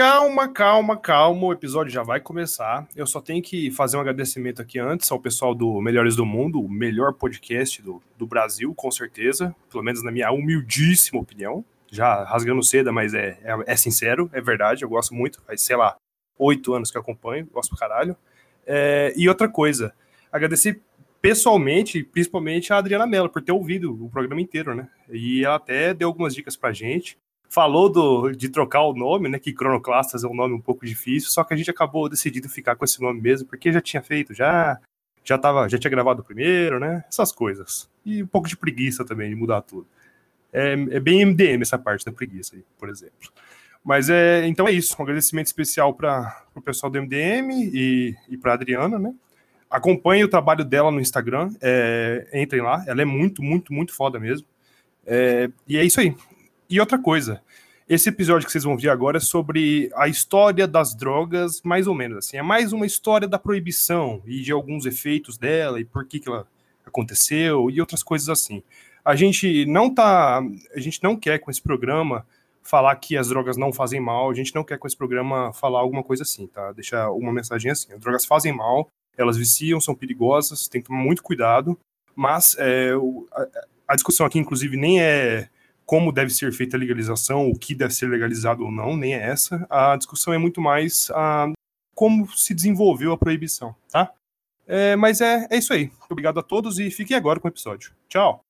calma, calma, calma. O episódio já vai começar. Eu só tenho que fazer um agradecimento aqui antes ao pessoal do Melhores do Mundo, o melhor podcast do, do Brasil, com certeza. Pelo menos na minha humildíssima opinião. Já rasgando seda, mas é, é, é sincero, é verdade. Eu gosto muito. Faz, sei lá, oito anos que acompanho, gosto pra caralho. É, e outra coisa, agradecer pessoalmente, principalmente a Adriana Mello, por ter ouvido o programa inteiro, né? E ela até deu algumas dicas pra gente falou do, de trocar o nome, né? Que Cronoclastas é um nome um pouco difícil, só que a gente acabou decidindo ficar com esse nome mesmo, porque já tinha feito, já já tava, já tinha gravado o primeiro, né? Essas coisas. E um pouco de preguiça também de mudar tudo. É, é bem MDM essa parte da preguiça aí, por exemplo. Mas é, então é isso. Um agradecimento especial para o pessoal do MDM e, e para Adriana, né? Acompanhe o trabalho dela no Instagram, é, entrem lá, ela é muito, muito, muito foda mesmo. É, e é isso aí. E outra coisa, esse episódio que vocês vão ver agora é sobre a história das drogas, mais ou menos assim. É mais uma história da proibição e de alguns efeitos dela e por que, que ela aconteceu e outras coisas assim. A gente não tá, a gente não quer com esse programa falar que as drogas não fazem mal, a gente não quer com esse programa falar alguma coisa assim, tá? Deixar uma mensagem assim. As drogas fazem mal, elas viciam, são perigosas, tem que tomar muito cuidado, mas é, a, a discussão aqui, inclusive, nem é como deve ser feita a legalização, o que deve ser legalizado ou não, nem é essa. A discussão é muito mais a, como se desenvolveu a proibição, tá? É, mas é, é isso aí. Obrigado a todos e fiquem agora com o episódio. Tchau!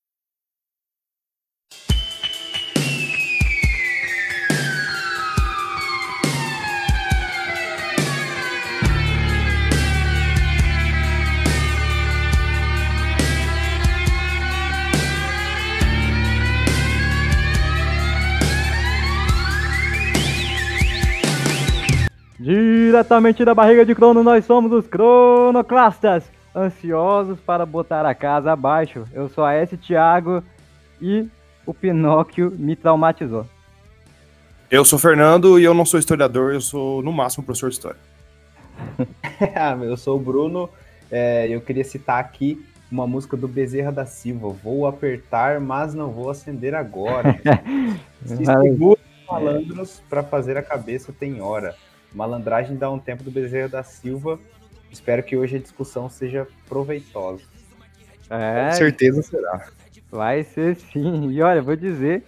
Diretamente da barriga de Crono, nós somos os Cronoclastas, ansiosos para botar a casa abaixo. Eu sou a S. Thiago e o Pinóquio me traumatizou. Eu sou Fernando e eu não sou historiador, eu sou no máximo professor de história. Ah, eu sou o Bruno, é, eu queria citar aqui uma música do Bezerra da Silva. Vou apertar, mas não vou acender agora. Se segura malandros para fazer a cabeça tem hora. Malandragem dá um tempo do Bezerra da Silva. Espero que hoje a discussão seja proveitosa. É, Com certeza será. vai ser sim. E olha, vou dizer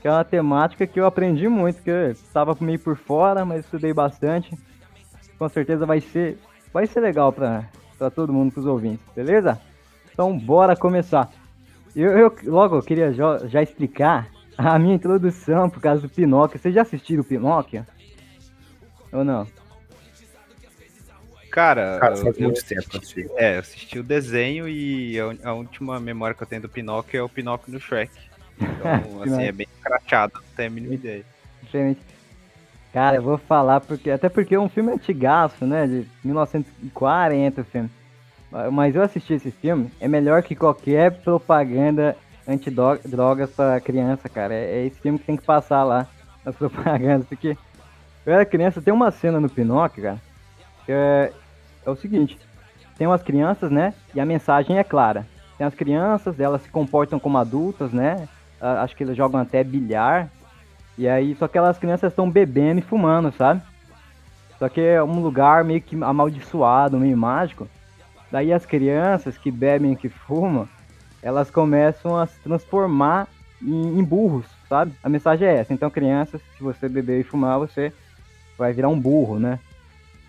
que é uma temática que eu aprendi muito, que eu estava meio por fora, mas estudei bastante. Com certeza vai ser, vai ser legal para todo mundo, para os ouvintes, beleza? Então, bora começar. Eu, eu logo eu queria já, já explicar a minha introdução por causa do Pinóquio. Vocês já assistiram o Pinóquio? Ou não? Cara, Cara, faz eu- muito eu tempo que eu assisti-. É, eu assisti o desenho e a, a última memória que eu tenho do Pinóquio é o Pinóquio no Shrek. Então, assim, é bem crachado, não tenho a mínima ideia. Diferente. Cara, eu vou falar porque. Até porque é um filme antigaço, né? De 1940 o filme. Mas eu assisti esse filme, é melhor que qualquer propaganda antidrogas pra criança, cara. É, é esse filme que tem que passar lá nas propagandas. Porque eu era criança, tem uma cena no Pinóquio, cara, que é, é o seguinte: tem umas crianças, né? E a mensagem é clara. Tem as crianças, elas se comportam como adultas, né? Acho que eles jogam até bilhar. E aí, só que aquelas crianças estão bebendo e fumando, sabe? Só que é um lugar meio que amaldiçoado, meio mágico. Daí as crianças que bebem e que fumam, elas começam a se transformar em, em burros, sabe? A mensagem é essa. Então, crianças, se você beber e fumar, você vai virar um burro, né?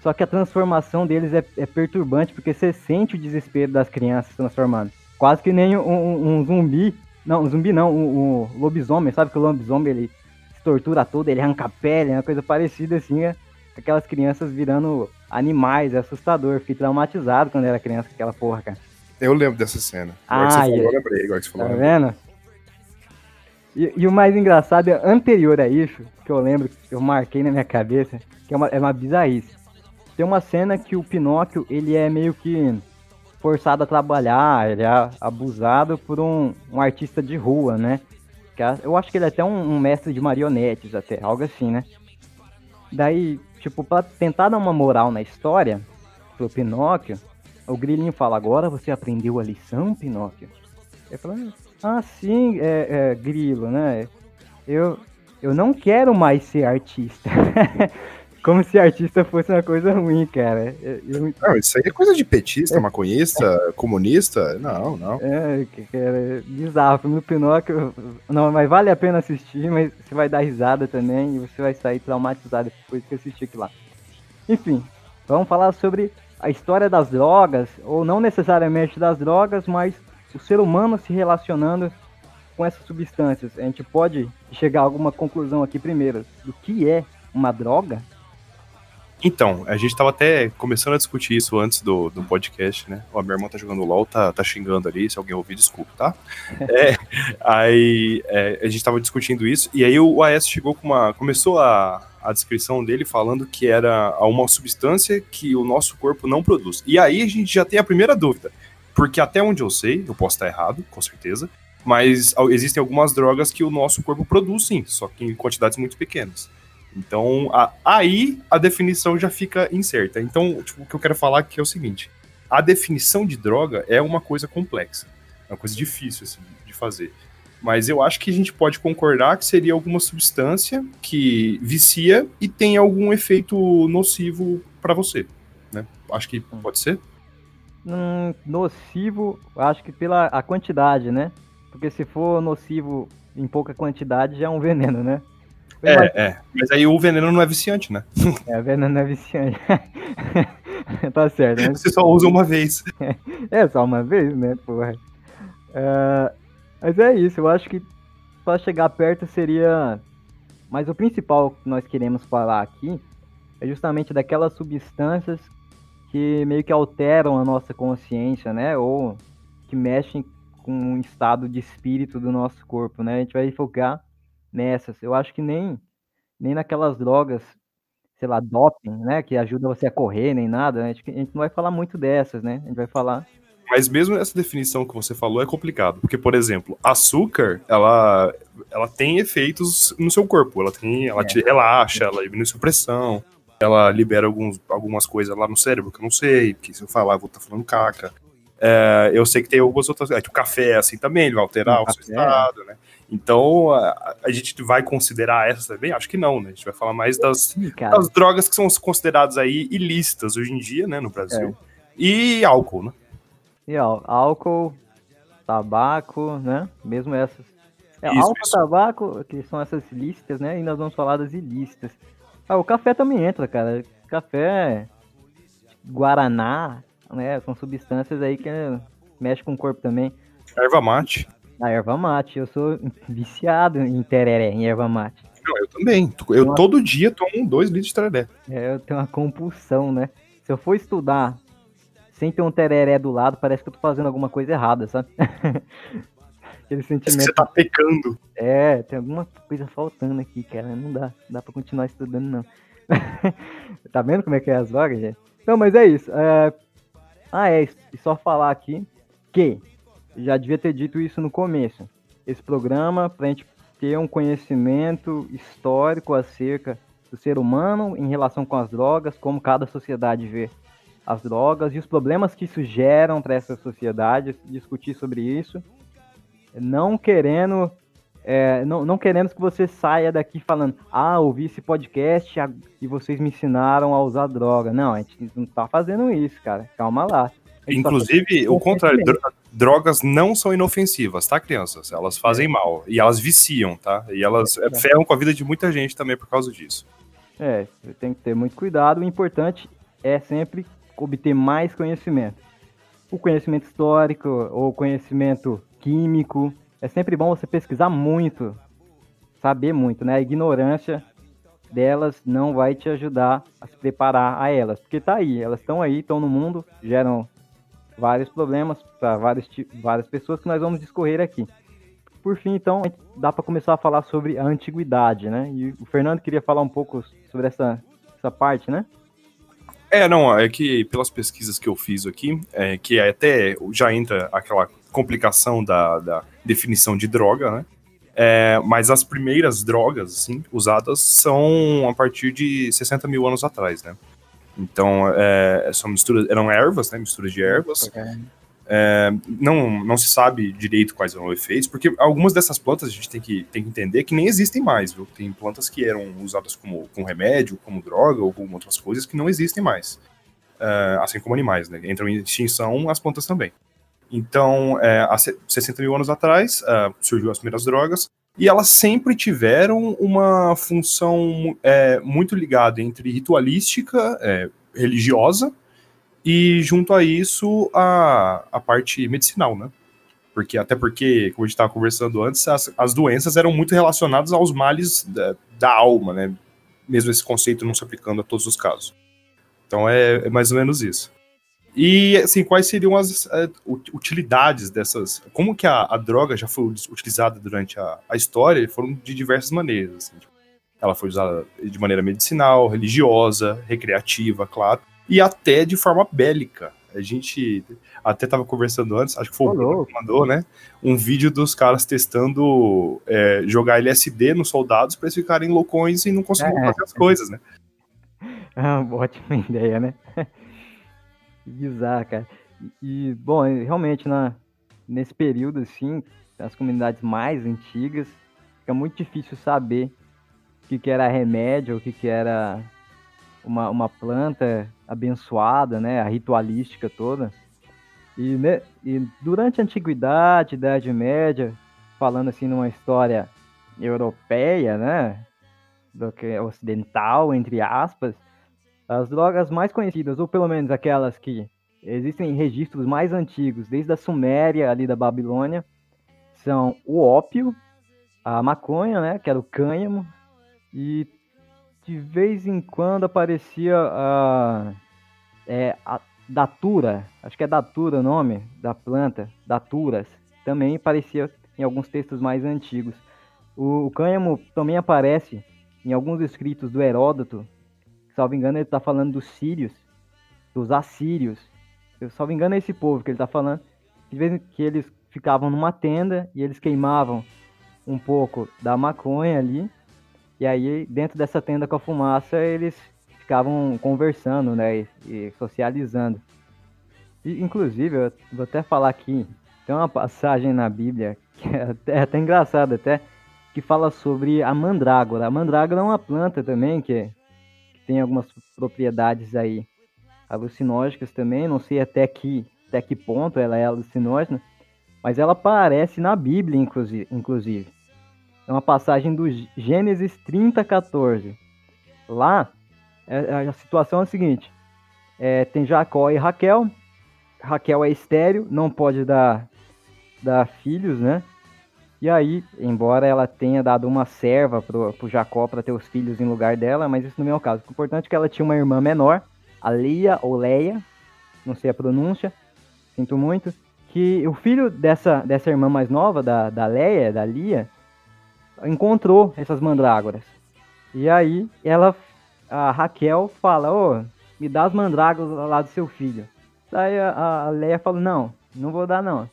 Só que a transformação deles é, é perturbante, porque você sente o desespero das crianças se transformando. Quase que nem um, um- um zumbi. Não, um zumbi não, um, um lobisomem. Sabe que o lobisomem ele se tortura todo, ele arranca a pele, é uma coisa parecida assim, é aquelas crianças virando animais, é assustador. Fiquei traumatizado quando era criança aquela porra, cara. Eu lembro dessa cena. Ah, Agora que você falou, eu lembrei. Agora que você Tá falou, lembrei. vendo? E, e o mais engraçado é anterior a isso, que eu lembro, que eu marquei na minha cabeça, que é uma, é uma bizarrice. Tem uma cena que o Pinóquio, ele é meio que forçado a trabalhar, ele é abusado por um, um artista de rua, né? Que é- eu acho que ele é até um, um mestre de marionetes, até, algo assim, né? Daí, tipo, pra tentar dar uma moral na história, pro Pinóquio, o Grilinho fala, agora você aprendeu a lição, Pinóquio? Ele fala, ah, sim, é, é, Grilo, né? Eu, eu não quero mais ser artista. como se artista fosse uma coisa ruim, cara. Eu... Não, isso aí é coisa de petista, maconhista, comunista. Não, não. É, cara, é bizarro. O filme do Pinóquio. Não, mas vale a pena assistir, mas você vai dar risada também e você vai sair traumatizado depois que assistir aquilo lá. Enfim, vamos falar sobre a história das drogas, ou não necessariamente das drogas, mas o ser humano se relacionando com essas substâncias. A gente pode chegar a alguma conclusão aqui primeiro do que é uma droga? Então, a gente estava até começando a discutir isso antes do, do podcast, né? O meu irmão tá jogando LOL, tá, tá xingando ali, se alguém ouvir, desculpa, tá? é, aí é, a gente estava discutindo isso, e aí o AS chegou com uma. começou a, a descrição dele falando que era uma substância que o nosso corpo não produz. E aí a gente já tem a primeira dúvida. Porque até onde eu sei, eu posso estar errado, com certeza, mas existem algumas drogas que o nosso corpo produz sim, só que em quantidades muito pequenas. Então, a, aí a definição já fica incerta. Então, tipo, o que eu quero falar aqui é o seguinte: a definição de droga é uma coisa complexa, é uma coisa difícil assim, de fazer. Mas eu acho que a gente pode concordar que seria alguma substância que vicia e tem algum efeito nocivo para você. Né? Acho que pode ser. Hum, nocivo, acho que pela a quantidade, né? Porque se for nocivo em pouca quantidade, já é um veneno, né? É, mas... é. Mas aí o veneno não é viciante, né? É, o veneno não é viciante. tá certo. Mas... Você só usa uma vez. É, só uma vez, né, porra. Uh, mas é isso, eu acho que para chegar perto seria. Mas o principal que nós queremos falar aqui é justamente daquelas substâncias que meio que alteram a nossa consciência, né? Ou que mexem com o estado de espírito do nosso corpo, né? A gente vai focar nessas. Eu acho que nem, nem naquelas drogas, sei lá, doping, né? Que ajuda você a correr, nem nada. Né? A, gente, a gente não vai falar muito dessas, né? A gente vai falar mas mesmo essa definição que você falou é complicado, porque por exemplo, açúcar, ela ela tem efeitos no seu corpo, ela tem, ela é. te relaxa, ela diminui sua pressão, ela libera alguns, algumas coisas lá no cérebro que eu não sei, porque se eu falar eu vou estar tá falando caca. É, eu sei que tem algumas outras, é, o café assim também, ele vai alterar o, o seu estado, né? Então, a, a, gente vai considerar essas também? Acho que não, né? A gente vai falar mais das, Sim, das drogas que são consideradas aí ilícitas hoje em dia, né, no Brasil. É. E álcool, né? E ó, álcool, tabaco, né? Mesmo essas. É, isso, álcool, isso. tabaco, que são essas lícitas, né? E nós vamos falar das ilícitas. Ah, o café também entra, cara. Café, guaraná, né? São substâncias aí que mexe com o corpo também. Erva mate. A erva mate, eu sou viciado em tereré, em erva mate. Não, eu também. Eu uma... todo dia tomo dois litros de tereré. É, eu tenho uma compulsão, né? Se eu for estudar sem ter um tereré do lado, parece que eu tô fazendo alguma coisa errada, sabe? Aquele sentimento. Você tá pecando. É, tem alguma coisa faltando aqui, cara. Não dá, não dá pra continuar estudando, não. tá vendo como é que é as vagas, gente? Não, mas é isso. É... Ah, é, e só falar aqui que já devia ter dito isso no começo. Esse programa, pra gente ter um conhecimento histórico acerca do ser humano em relação com as drogas, como cada sociedade vê as drogas e os problemas que isso geram para essa sociedade, discutir sobre isso, não querendo é, não, não queremos que você saia daqui falando, ah, ouvi esse podcast e vocês me ensinaram a usar droga. Não, a gente não tá fazendo isso, cara. Calma lá. Inclusive, o contrário, drogas não são inofensivas, tá, crianças? Elas fazem é. mal e elas viciam, tá? E elas é. ferram com a vida de muita gente também por causa disso. É, você tem que ter muito cuidado. O importante é sempre obter mais conhecimento. O conhecimento histórico ou conhecimento químico. É sempre bom você pesquisar muito, saber muito, né? A ignorância delas não vai te ajudar a se preparar a elas, porque tá aí, elas estão aí, estão no mundo, geram vários problemas para várias, várias pessoas que nós vamos discorrer aqui. Por fim, então, dá para começar a falar sobre a antiguidade, né? E o Fernando queria falar um pouco sobre essa, essa parte, né? É, não, é que pelas pesquisas que eu fiz aqui, é, que é até já entra aquela complicação da, da definição de droga, né? É, mas as primeiras drogas, assim, usadas são a partir de 60 mil anos atrás, né? Então, é, são misturas, eram ervas, né? Misturas de ervas. É, não, não se sabe direito quais são os efeitos, porque algumas dessas plantas a gente tem que, tem que entender que nem existem mais, viu? Tem plantas que eram usadas como, como remédio, como droga ou como outras coisas que não existem mais. É, assim como animais, né? Entram em extinção as plantas também. Então, é, há 60 mil anos atrás, uh, surgiu as primeiras drogas, e elas sempre tiveram uma função é, muito ligada entre ritualística, é, religiosa, e junto a isso a, a parte medicinal, né? Porque, até porque, como a gente estava conversando antes, as, as doenças eram muito relacionadas aos males da, da alma, né? Mesmo esse conceito não se aplicando a todos os casos. Então é, é mais ou menos isso. E, assim, quais seriam as uh, utilidades dessas... Como que a, a, droga já foi utilizada durante a, a história? Foram de diversas maneiras, assim, tipo, ela foi usada de maneira medicinal, religiosa, recreativa, claro, e até de forma bélica. A gente até estava conversando antes, acho que foi o Bruno que mandou, né? Um vídeo dos caras testando é, jogar LSD nos soldados para eles ficarem loucões e não conseguirem é. fazer as coisas, né? É uma ótima ideia, né? bizarro, cara. E, bom, realmente, na, nesse período, assim, as comunidades mais antigas, fica muito difícil saber o que, que era remédio, o que, que era uma, uma planta abençoada, né, a ritualística toda. E, né, e durante a Antiguidade, Idade Média, falando assim numa história europeia, né, do que ocidental, entre aspas, as drogas mais conhecidas, ou pelo menos aquelas que existem registros mais antigos, desde a Suméria, ali da Babilônia, são o ópio, a maconha, né, que era o cânhamo, e de vez em quando aparecia a, é, a datura, acho que é datura o nome da planta, daturas, também aparecia em alguns textos mais antigos. O, o cânhamo também aparece em alguns escritos do Heródoto, salvo engano, ele está falando dos sírios, dos assírios. Eu, salvo engano, é esse povo que ele está falando. De vez em que eles ficavam numa tenda e eles queimavam um pouco da maconha ali. E aí, dentro dessa tenda com a fumaça, eles ficavam conversando, né? E, e socializando. E, inclusive, eu vou até falar aqui, tem uma passagem na Bíblia que é até, é até engraçada até, que fala sobre a mandrágora. A mandrágora é uma planta também que tem algumas propriedades aí alucinógenas também, não sei até que, até que ponto ela é alucinógena, mas ela aparece na Bíblia, inclusive. É uma passagem do Gênesis 30, 14. Lá, é, é, a situação é a seguinte: é, tem Jacó e Raquel. Raquel é estéreo, não pode dar, dar filhos, né? E aí, embora ela tenha dado uma serva pro, pro Jacó para ter os filhos em lugar dela, mas isso não é o caso. O importante é que ela tinha uma irmã menor, a Lia ou Leia, não sei a pronúncia, sinto muito, que o filho dessa, dessa irmã mais nova, da, da Leia, da Lia, encontrou essas mandrágoras. E aí ela, a Raquel fala, ô, me dá as mandrágoras lá do seu filho. Daí a, a Leia fala, não, não vou dar não.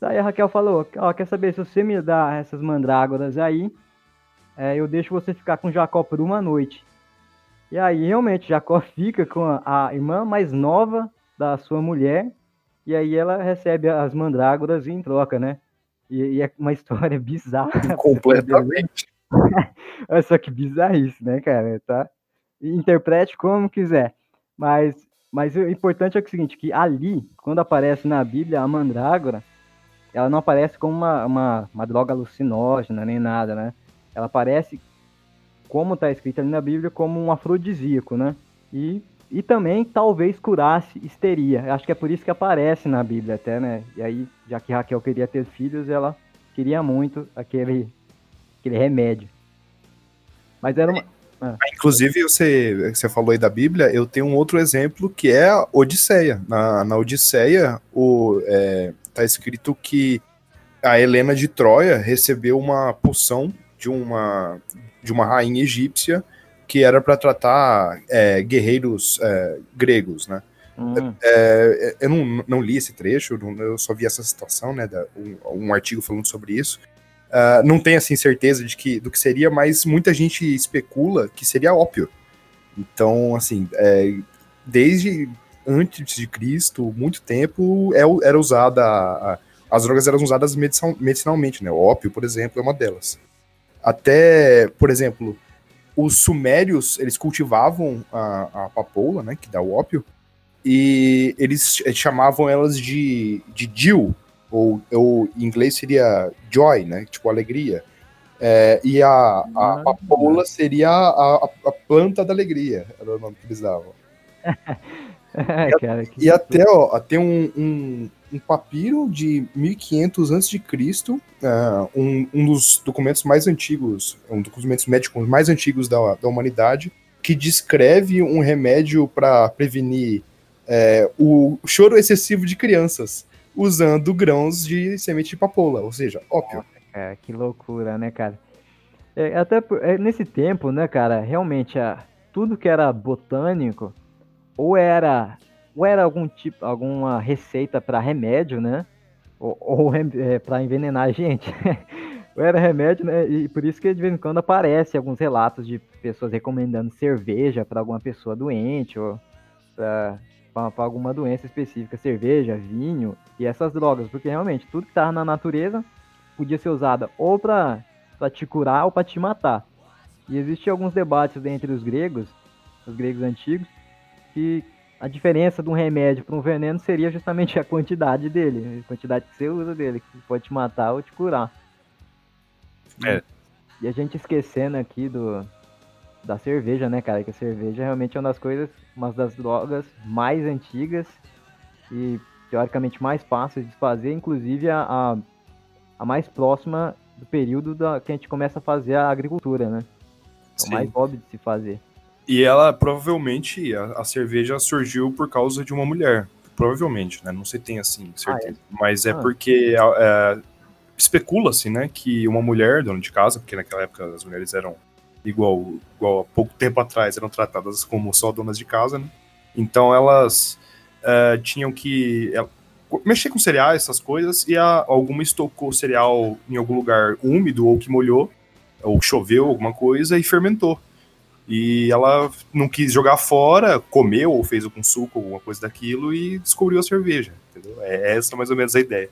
Daí a Raquel falou, ó, quer saber, se você me dá essas mandrágoras aí, é, eu deixo você ficar com Jacó por uma noite. E aí, realmente, Jacó fica com a, a irmã mais nova da sua mulher, e aí ela recebe as mandrágoras em troca, né? E, e é uma história bizarra. Completamente. Olha só que bizarrice, né, cara? Tá? Interprete como quiser. Mas, mas o importante é, o seguinte, que ali, quando aparece na Bíblia a mandrágora, ela não aparece como uma, uma, uma droga alucinógena nem nada, né? Ela aparece, como está escrito ali na Bíblia, como um afrodisíaco, né? E, e também talvez curasse histeria. Acho que é por isso que aparece na Bíblia até, né? E aí, já que Raquel queria ter filhos, ela queria muito aquele, aquele remédio. Mas era uma. Ah. Inclusive, você, você falou aí da Bíblia, eu tenho um outro exemplo que é a Odisseia. Na, na Odisseia, o, é, tá escrito que a Helena de Troia recebeu uma poção de uma, de uma rainha egípcia que era para tratar é, guerreiros é, gregos, né? Hum. É, eu não, não, li esse trecho, eu só vi essa situação, né? Da, um, um, artigo falando sobre isso. Uh, não tenho assim certeza de que, do que seria, mas muita gente especula que seria ópio. Então, assim, é, desde antes de Cristo, muito tempo, é, era usada. As drogas eram usadas medicinalmente, né? O ópio, por exemplo, é uma delas. Até, por exemplo, os sumérios, eles cultivavam a, a papoula, né? Que dá o ópio. E eles chamavam elas de, de Jill, ou, ou em inglês seria joy, né? Tipo alegria. É, e a, a papoula seria a, a, planta da alegria, era o nome que eles davam. e, Cara, e até, ó, até um, um, um papiro de 1500 a.C., uh, um, um dos documentos mais antigos, um dos documentos médicos mais antigos da, da humanidade, que descreve um remédio para prevenir é, o choro excessivo de crianças, usando grãos de semente de papoula, ou seja, ópio. Que loucura, né, cara? É, até é, nesse tempo, né, cara, realmente a, tudo que era botânico ou era ou era algum tipo, alguma receita para remédio, né? Ou, ou é, para envenenar a gente. ou era remédio, né? E por isso que de vez em quando aparece alguns relatos de pessoas recomendando cerveja para alguma pessoa doente ou para alguma doença específica, cerveja, vinho e essas drogas, porque realmente tudo que estava na natureza podia ser usada ou para te curar ou para te matar. E existem alguns debates entre os gregos, os gregos antigos, que a diferença de um remédio para um veneno seria justamente a quantidade dele, a quantidade que você usa dele, que pode te matar ou te curar. É. E a gente esquecendo aqui do da cerveja, né, cara? Que a cerveja realmente é uma das coisas, uma das drogas mais antigas e teoricamente mais fáceis de fazer, inclusive a, a a mais próxima do período da, que a gente começa a fazer a agricultura, né? É o mais óbvio de se fazer. E ela, provavelmente, a, a, cerveja surgiu por causa de uma mulher. Provavelmente, né? Não se tem, assim, certeza. Ah, é? Mas é ah. porque é, especula-se, né, que uma mulher, dona de casa, porque naquela época as mulheres eram igual, igual há pouco tempo atrás, eram tratadas como só donas de casa, né? Então elas uh, tinham que mexer com cereais, essas coisas, e a, alguma estocou cereal em algum lugar úmido ou que molhou, ou choveu alguma coisa e fermentou. E ela não quis jogar fora, comeu ou fez com suco, alguma coisa daquilo e descobriu a cerveja. Entendeu? É essa mais ou menos a ideia.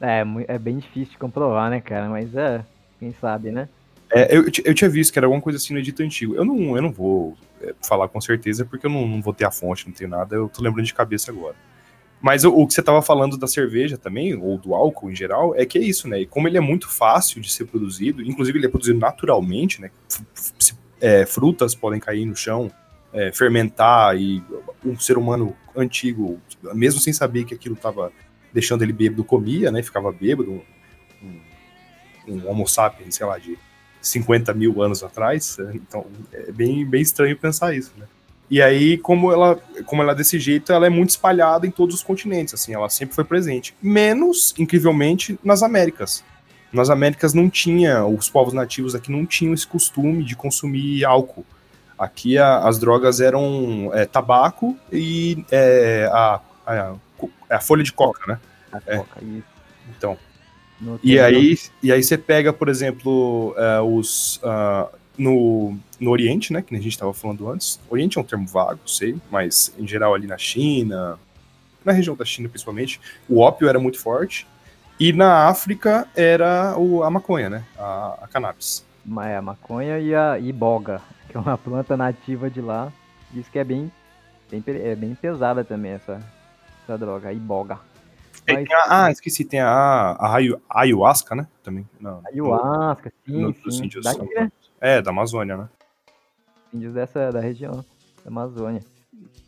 É, é bem difícil de comprovar, né, cara? Mas é, quem sabe, né? É, eu, eu tinha visto que era alguma coisa assim no edito antigo. Eu não, eu não vou é, falar com certeza porque eu não, não vou ter a fonte, não tenho nada. Eu tô lembrando de cabeça agora. Mas o, o que você estava falando da cerveja também, ou do álcool em geral, é que é isso, né? E como ele é muito fácil de ser produzido, inclusive ele é produzido naturalmente, né? É, frutas podem cair no chão, é, fermentar, e um ser humano antigo, mesmo sem saber que aquilo estava deixando ele bêbado, comia, né? Ficava bêbado, um, um, um homo sapiens, sei lá, de 50 mil anos atrás. Então é bem, bem estranho pensar isso, né? E aí, como ela, como ela é desse jeito, ela é muito espalhada em todos os continentes, assim, ela sempre foi presente. Menos, incrivelmente, nas Américas. Nas Américas não tinha, os povos nativos aqui não tinham esse costume de consumir álcool. Aqui a, as drogas eram é, tabaco e é, a, a, a, folha de coca, né? A é. coca, Então. E aí, e aí você pega, por exemplo, é, os, uh, no, no Oriente, né, que a gente estava falando antes. Oriente é um termo vago, sei, mas em geral ali na China, na região da China principalmente, o ópio era muito forte. E na África era o, a maconha, né, a, a cannabis. É, a maconha e a iboga, que é uma planta nativa de lá. Diz que é bem, bem, é bem pesada também essa, essa droga, a iboga. Mas... a, ah, esqueci, tem a, a, a ayahuasca, né? Também. No, ayahuasca, sim, no, sim. Daqui, né? É, da Amazônia, né? Índios dessa da região da Amazônia.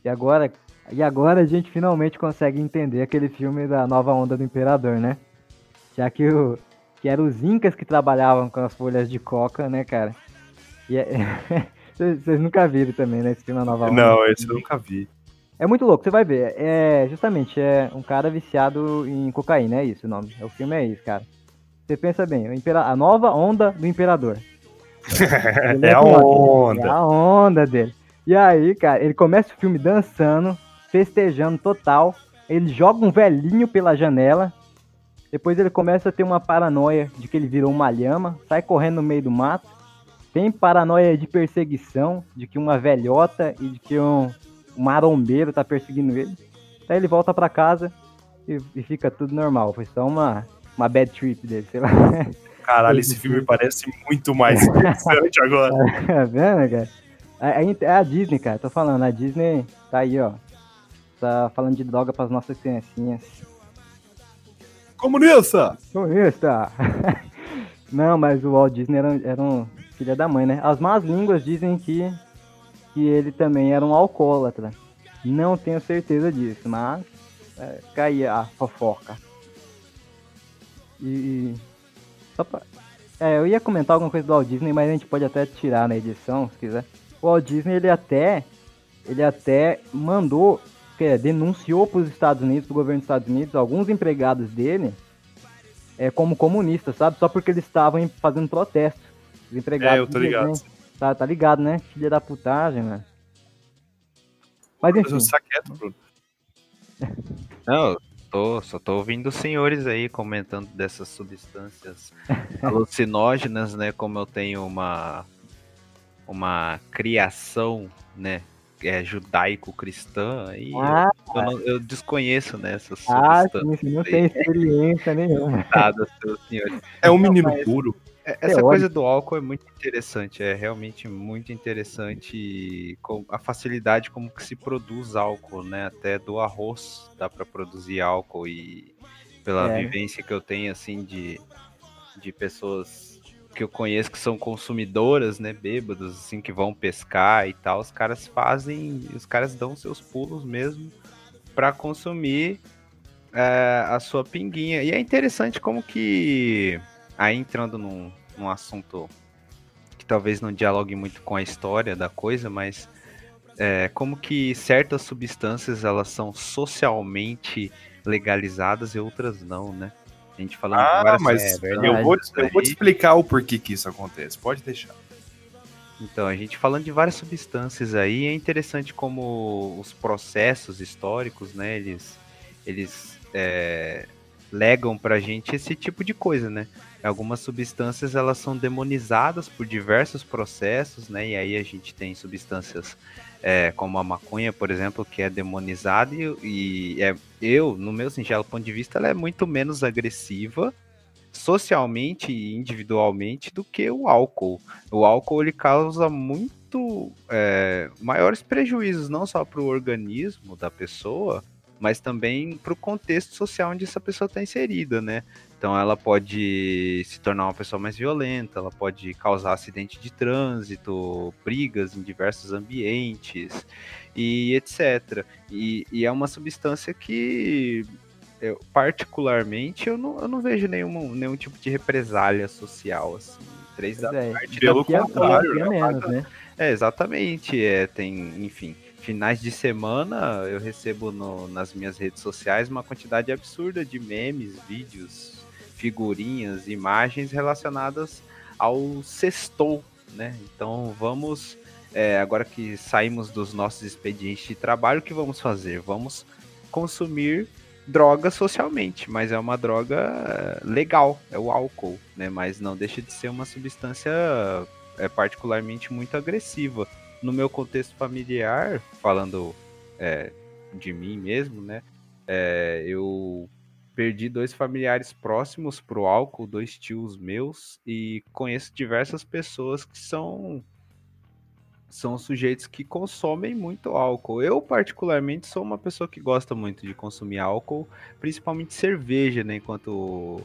E agora, e agora a gente finalmente consegue entender aquele filme da Nova Onda do Imperador, né? Já que o que eram os incas que trabalhavam com as folhas de coca, né, cara? E é... Vocês nunca viram também, né? Esse filme da Nova Onda. Não, esse eu nunca vi. É muito louco, você vai ver. É justamente é um cara viciado em cocaína, é isso o nome. O filme é isso, cara. Você pensa bem, a nova onda do imperador. é a onda. É a onda dele. E aí, cara, ele começa o filme dançando, festejando total. Ele joga um velhinho pela janela. Depois ele começa a ter uma paranoia de que ele virou uma lhama, sai correndo no meio do mato. Tem paranoia de perseguição, de que uma velhota e de que um, o marombeiro tá perseguindo ele. Aí ele volta para casa e, e, fica tudo normal. Foi só uma, uma bad trip dele, sei lá. Caralho, esse filme parece muito mais interessante agora. Tá vendo, cara? É a Disney, cara, tô falando, a Disney tá aí, ó. Tá falando de droga pras nossas criancinhas. Comunista! Comunista! Não, mas o Walt Disney era, era um filho da mãe, né? As más línguas dizem que, que ele também era um alcoólatra. Não tenho certeza disso, mas é, caía a fofoca. E. Só pra, é, eu ia comentar alguma coisa do Walt Disney, mas a gente pode até tirar na edição, se quiser. O Walt Disney, ele até. Ele até mandou. É, denunciou para os Estados Unidos, para o governo dos Estados Unidos, alguns empregados dele é, como comunistas, sabe? Só porque eles estavam fazendo protesto. Os empregados. É, eu tô ligado. Né? Tá, tá ligado, né? Filha da putagem, né? Mas enfim. Mas quieto, Bruno. Não, tô, só tô ouvindo os senhores aí comentando dessas substâncias alucinógenas, né? Como eu tenho uma, uma criação, né? É, judaico-cristã e ah, eu, não, eu, desconheço né, essas ah, substâncias. Sim, não tem experiência nenhuma. É um menino puro. É, essa coisa do álcool é muito interessante, é realmente muito interessante com a facilidade como que se produz álcool, né? Até do arroz dá para produzir álcool e pela é. vivência que eu tenho assim de, de pessoas que eu conheço que são consumidoras, né, bêbados assim que vão pescar e tal, os caras fazem, os caras dão seus pulos mesmo para consumir é, a sua pinguinha. E é interessante como que aí entrando num, num assunto que talvez não dialogue muito com a história da coisa, mas é, como que certas substâncias elas são socialmente legalizadas e outras não, né? A gente falando ah, várias, mas é, eu, vou, eu vou te explicar o porquê que isso acontece. Pode deixar. Então, a gente falando de várias substâncias aí, é interessante como os processos históricos, né, eles, eles é, legam pra gente esse tipo de coisa, né? Algumas substâncias elas são demonizadas por diversos processos, né? E aí a gente tem substâncias é, como a maconha, por exemplo, que é demonizada e, e é, eu, no meu singelo ponto de vista, ela é muito menos agressiva socialmente e individualmente do que o álcool. O álcool ele causa muito é, maiores prejuízos não só para o organismo da pessoa, mas também para o contexto social onde essa pessoa está inserida, né? Então ela pode se tornar uma pessoa mais violenta, ela pode causar acidente de trânsito, brigas em diversos ambientes e etc. E, e é uma substância que eu, particularmente eu não, eu não vejo nenhum, nenhum tipo de represália social assim. Três da é, tarde, pelo contrário, né? Menos, né? É, exatamente. É, tem, enfim, finais de semana eu recebo no, nas minhas redes sociais uma quantidade absurda de memes, vídeos, figurinhas, imagens relacionadas ao sextou, né? Então vamos, é, agora que saímos dos nossos expedientes de trabalho, o que vamos fazer? Vamos consumir droga socialmente, mas é uma droga legal, é o álcool, né? Mas não deixa de ser uma substância é, particularmente muito agressiva no meu contexto familiar, falando é, de mim mesmo, né? É, eu perdi dois familiares próximos pro álcool, dois tios meus, e conheço diversas pessoas que são são sujeitos que consomem muito álcool. Eu, particularmente, sou uma pessoa que gosta muito de consumir álcool, principalmente cerveja, né? Enquanto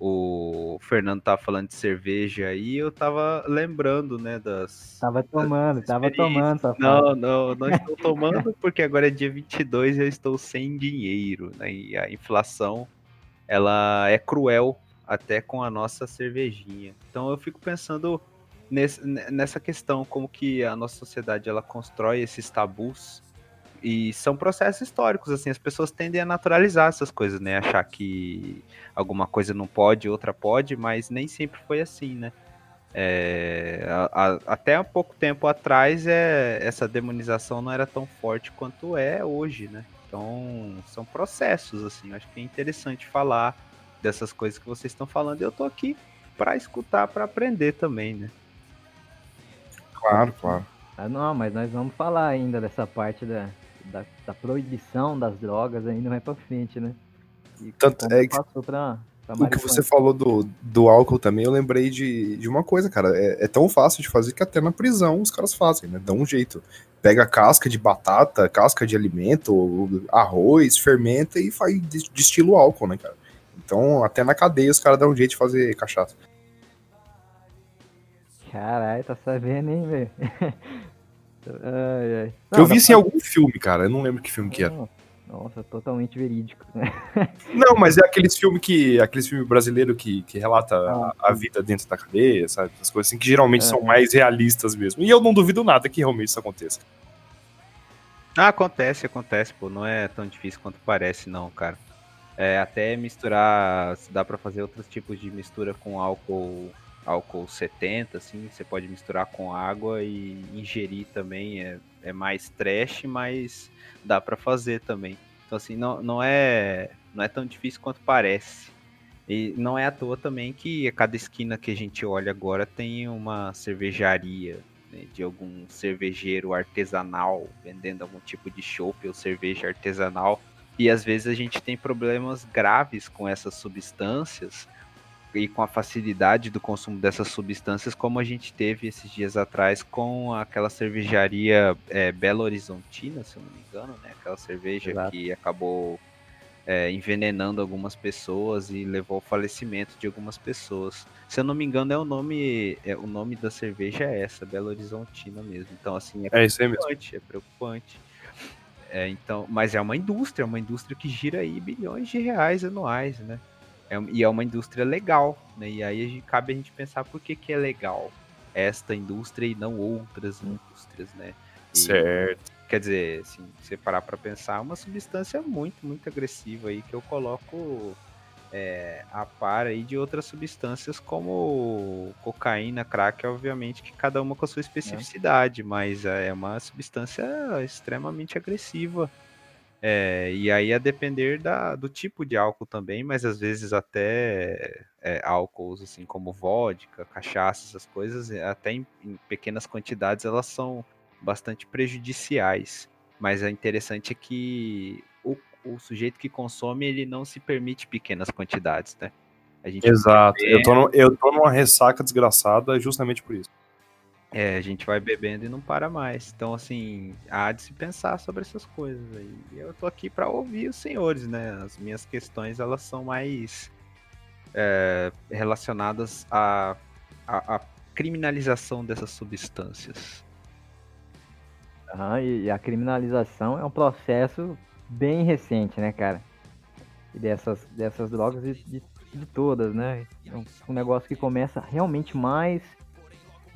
o Fernando tava falando de cerveja aí, eu tava lembrando, né, das... Tava tomando, das tava tomando. Tá não, não, não estou tomando porque agora é dia 22 e eu estou sem dinheiro, né, e a inflação, ela é cruel até com a nossa cervejinha. Então eu fico pensando nesse, nessa questão, como que a nossa sociedade, ela constrói esses tabus e são processos históricos, assim, as pessoas tendem a naturalizar essas coisas, né? Achar que alguma coisa não pode, outra pode, mas nem sempre foi assim, né? É, a, a, até um pouco tempo atrás é, essa demonização não era tão forte quanto é hoje, né? Então são processos, assim, acho que é interessante falar dessas coisas que vocês estão falando. E eu tô aqui para escutar, para aprender também, né? Claro, claro. Ah, não, mas nós vamos falar ainda dessa parte da, da, da proibição das drogas ainda mais pra frente, né? E Tanto é que passou pra, pra o que você falou do, do álcool também, eu lembrei de, de uma coisa, cara. É, é tão fácil de fazer que até na prisão os caras fazem, né? Dão um jeito. Pega casca de batata, casca de alimento, arroz, fermenta e faz destila o álcool, né, cara? Então, até na cadeia os caras dão um jeito de fazer cachaça. Caralho, tá sabendo, hein, velho? ai, ai. eu vi isso em algum filme, cara. Eu não lembro que filme que era. Nossa, totalmente verídico. Né? Não, mas é aqueles filmes que. aqueles filmes brasileiros que, que relata ah, a, a, vida dentro da cadeia, sabe? As coisas assim que geralmente é. são mais realistas mesmo. E eu não duvido nada que realmente isso aconteça. Ah, acontece, acontece, pô. Não é tão difícil quanto parece, não, cara. É, até misturar. Dá para fazer outros tipos de mistura com álcool álcool 70, assim, você pode misturar com água e ingerir também. É, é mais trash, mas dá para fazer também. Então, assim, não, não, é, não é tão difícil quanto parece. E não é à toa também que a cada esquina que a gente olha agora tem uma cervejaria né, de algum cervejeiro artesanal vendendo algum tipo de chopp ou cerveja artesanal. E às vezes a gente tem problemas graves com essas substâncias e com a facilidade do consumo dessas substâncias, como a gente teve esses dias atrás com aquela cervejaria é, Belo Horizontina, se eu não me engano, né? Aquela cerveja Exato. que acabou é, envenenando algumas pessoas e levou ao falecimento de algumas pessoas. Se eu não me engano, é o nome, é, o nome da cerveja é essa, Belo Horizontina mesmo. Então, assim, é, é preocupante, é preocupante. É, então, mas é uma indústria, uma indústria que gira aí bilhões de reais anuais, né? É, e é uma indústria legal, né? E aí a gente, cabe a gente pensar por que, que é legal esta indústria e não outras indústrias, né? E, certo. Quer dizer, assim, se parar para pensar, é uma substância muito, muito agressiva aí que eu coloco é, a par aí de outras substâncias como cocaína, crack, obviamente que cada uma com a sua especificidade, é. mas é uma substância extremamente agressiva é, e aí a depender da, do tipo de álcool também, mas às vezes até é, álcools assim como vodka, cachaça, essas coisas, é, até em, em, pequenas quantidades elas são bastante prejudiciais. Mas é interessante que o, o sujeito que consome ele não se permite pequenas quantidades, né? Exato. Eu tô, no, eu tô numa ressaca desgraçada justamente por isso. É, a gente vai bebendo e não para mais. Então, assim, há de se pensar sobre essas coisas aí. Eu tô aqui para ouvir os senhores, né? As minhas questões, elas são mais é, relacionadas à, à, à, criminalização dessas substâncias. E a criminalização é um processo bem recente, né, cara? E dessas, dessas drogas de, de, de todas, né? É um negócio que começa realmente mais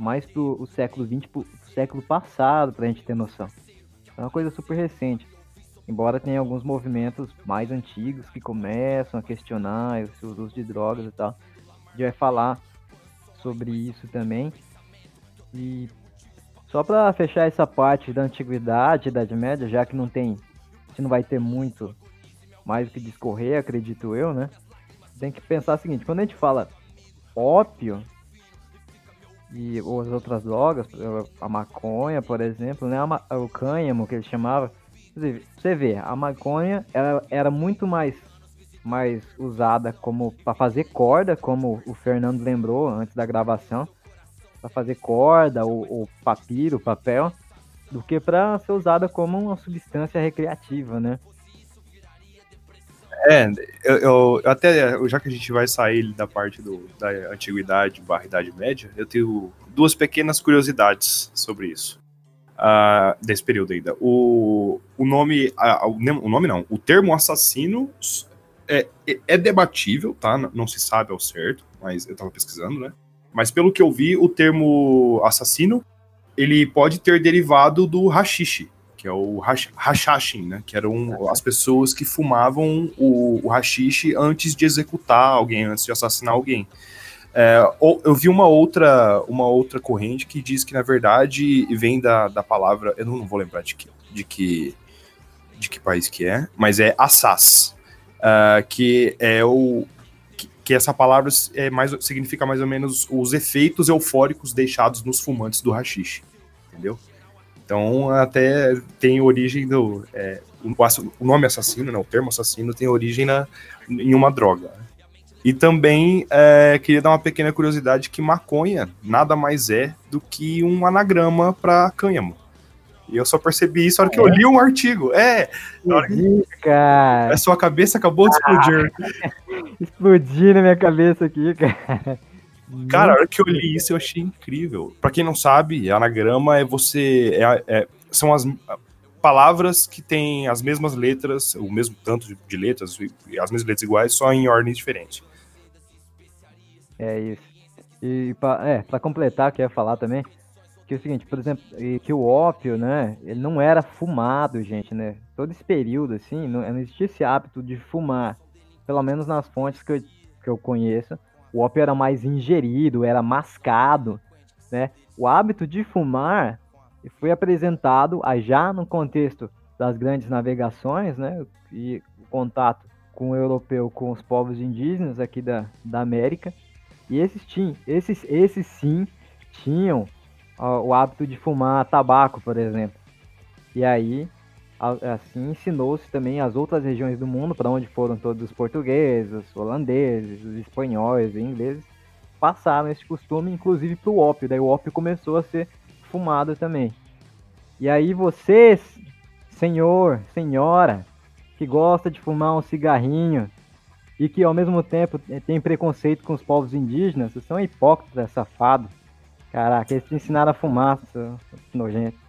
mais pro o século XX, pro século passado, pra gente ter noção. É uma coisa super recente. Embora tenha alguns movimentos mais antigos que começam a questionar o uso de drogas e tal. A gente vai falar sobre isso também. E só para fechar essa parte da antiguidade, Idade Média, já que não tem, a gente não vai ter muito mais o que discorrer, acredito eu, né? Tem que pensar o seguinte, quando a gente fala ópio, e as outras drogas, a maconha, por exemplo, né? o cânhamo que ele chamava. Você vê, a maconha era, era muito mais, mais usada como para fazer corda, como o Fernando lembrou antes da gravação, para fazer corda, ou, papiro, papel, do que para ser usada como uma substância recreativa, né? É, eu, eu, até, já que a gente vai sair da parte do, da antiguidade barra Idade Média, eu tenho duas pequenas curiosidades sobre isso. Uh, desse período ainda. O, o nome. O nome não, o termo assassino é, é, é debatível, tá? Não se sabe ao certo, mas eu tava pesquisando, né? Mas pelo que eu vi, o termo assassino ele pode ter derivado do hashish, que é o hashashin, né? Que eram as pessoas que fumavam o, o hashish antes de executar alguém, antes de assassinar alguém. É, eu vi uma outra, uma outra corrente que diz que, na verdade, vem da, da palavra, eu não, não vou lembrar de que, de que, de que país que é, mas é assas, uh, que é o que, que, essa palavra é mais, significa mais ou menos os efeitos eufóricos deixados nos fumantes do hashish, entendeu? Então, até tem origem do. É, o, nome assassino, né, o termo assassino, tem origem na, em uma droga. E também é, queria dar uma pequena curiosidade que maconha nada mais é do que um anagrama para cânhamo. E eu só percebi isso na hora que eu li um artigo. É, na hora que... cara. A sua cabeça acabou de explodir. Ah, na minha cabeça aqui, cara. Cara, a hora que eu li isso eu achei incrível. Para quem não sabe, anagrama é você. É, é, são as palavras que têm as mesmas letras, o mesmo tanto de letras, as mesmas letras iguais, só em ordens diferentes. É isso. E para é, completar, que eu ia falar também, que é o seguinte, por exemplo, que o ópio, né, ele não era fumado, gente, né? Todo esse período, assim, não, não existia esse hábito de fumar. Pelo menos nas fontes que eu, que eu conheço, o ópio era mais ingerido, era mascado, né? O hábito de fumar foi apresentado já no contexto das grandes navegações, né, e o contato com o europeu, com os povos indígenas aqui da, da América, e esses, esses, esses sim tinham ó, o hábito de fumar tabaco, por exemplo. E aí, assim, ensinou-se também as outras regiões do mundo, para onde foram todos os portugueses, os holandeses, os espanhóis, os ingleses, passaram esse costume, inclusive para o ópio. Daí o ópio começou a ser fumado também. E aí você, senhor, senhora, que gosta de fumar um cigarrinho e que ao mesmo tempo tem preconceito com os povos indígenas, você é um hipócrita, safado. Caraca, eles te ensinaram a fumar, nojento.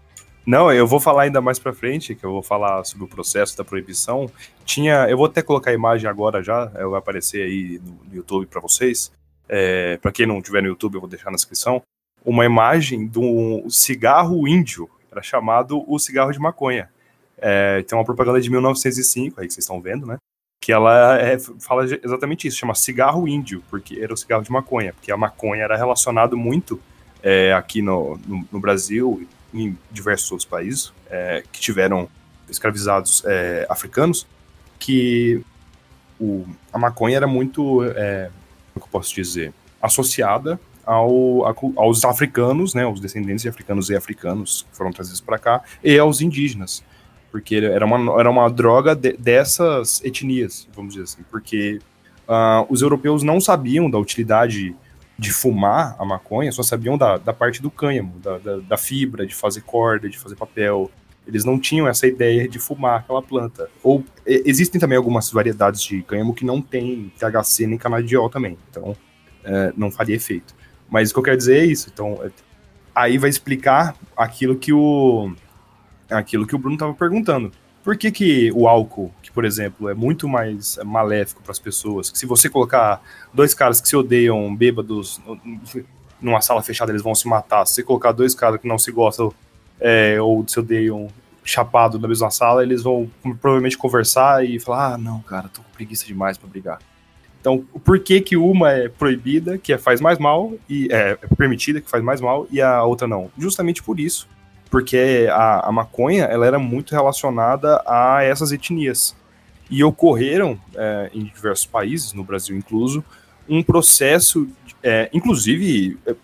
Não, eu vou falar ainda mais para frente, que eu vou falar sobre o processo da proibição. Tinha, eu vou até colocar a imagem agora já, vai aparecer aí no, YouTube para vocês. É, para quem não tiver no YouTube, eu vou deixar na descrição uma imagem de um cigarro índio, era chamado o cigarro de maconha. É, tem uma propaganda de 1905, aí que vocês estão vendo, né? Que ela é, fala exatamente isso, chama cigarro índio, porque era o cigarro de maconha, porque a maconha era relacionado muito é, aqui no, no, no, Brasil em diversos outros países é, que tiveram escravizados é, africanos, que o, a maconha era muito, é, como eu posso dizer, associada ao, a, aos africanos, né, os descendentes de africanos e africanos que foram trazidos para cá, e aos indígenas, porque era uma, era uma droga de, dessas etnias, vamos dizer assim, porque uh, os europeus não sabiam da utilidade de fumar a maconha, só sabiam da, da parte do cânhamo, da, da, da fibra, de fazer corda, de fazer papel, eles não tinham essa ideia de fumar aquela planta. Ou existem também algumas variedades de cânhamo que não tem THC nem canadiol também, então é, não faria efeito. Mas o que eu quero dizer é isso. Então, é, aí vai explicar aquilo que o aquilo que o Bruno estava perguntando. Por que, que o álcool, que por exemplo é muito mais maléfico para as pessoas, que se você colocar dois caras que se odeiam bêbados numa sala fechada eles vão se matar, se você colocar dois caras que não se gostam é, ou se odeiam chapado na mesma sala, eles vão provavelmente conversar e falar: ah, não, cara, tô com preguiça demais para brigar. Então, por que que uma é proibida, que é, faz mais mal, e é, é permitida, que faz mais mal, e a outra não? Justamente por isso. Porque a, a maconha, ela era muito relacionada a essas etnias. E ocorreram, é, em diversos países, no Brasil incluso, um processo, é, inclusive é,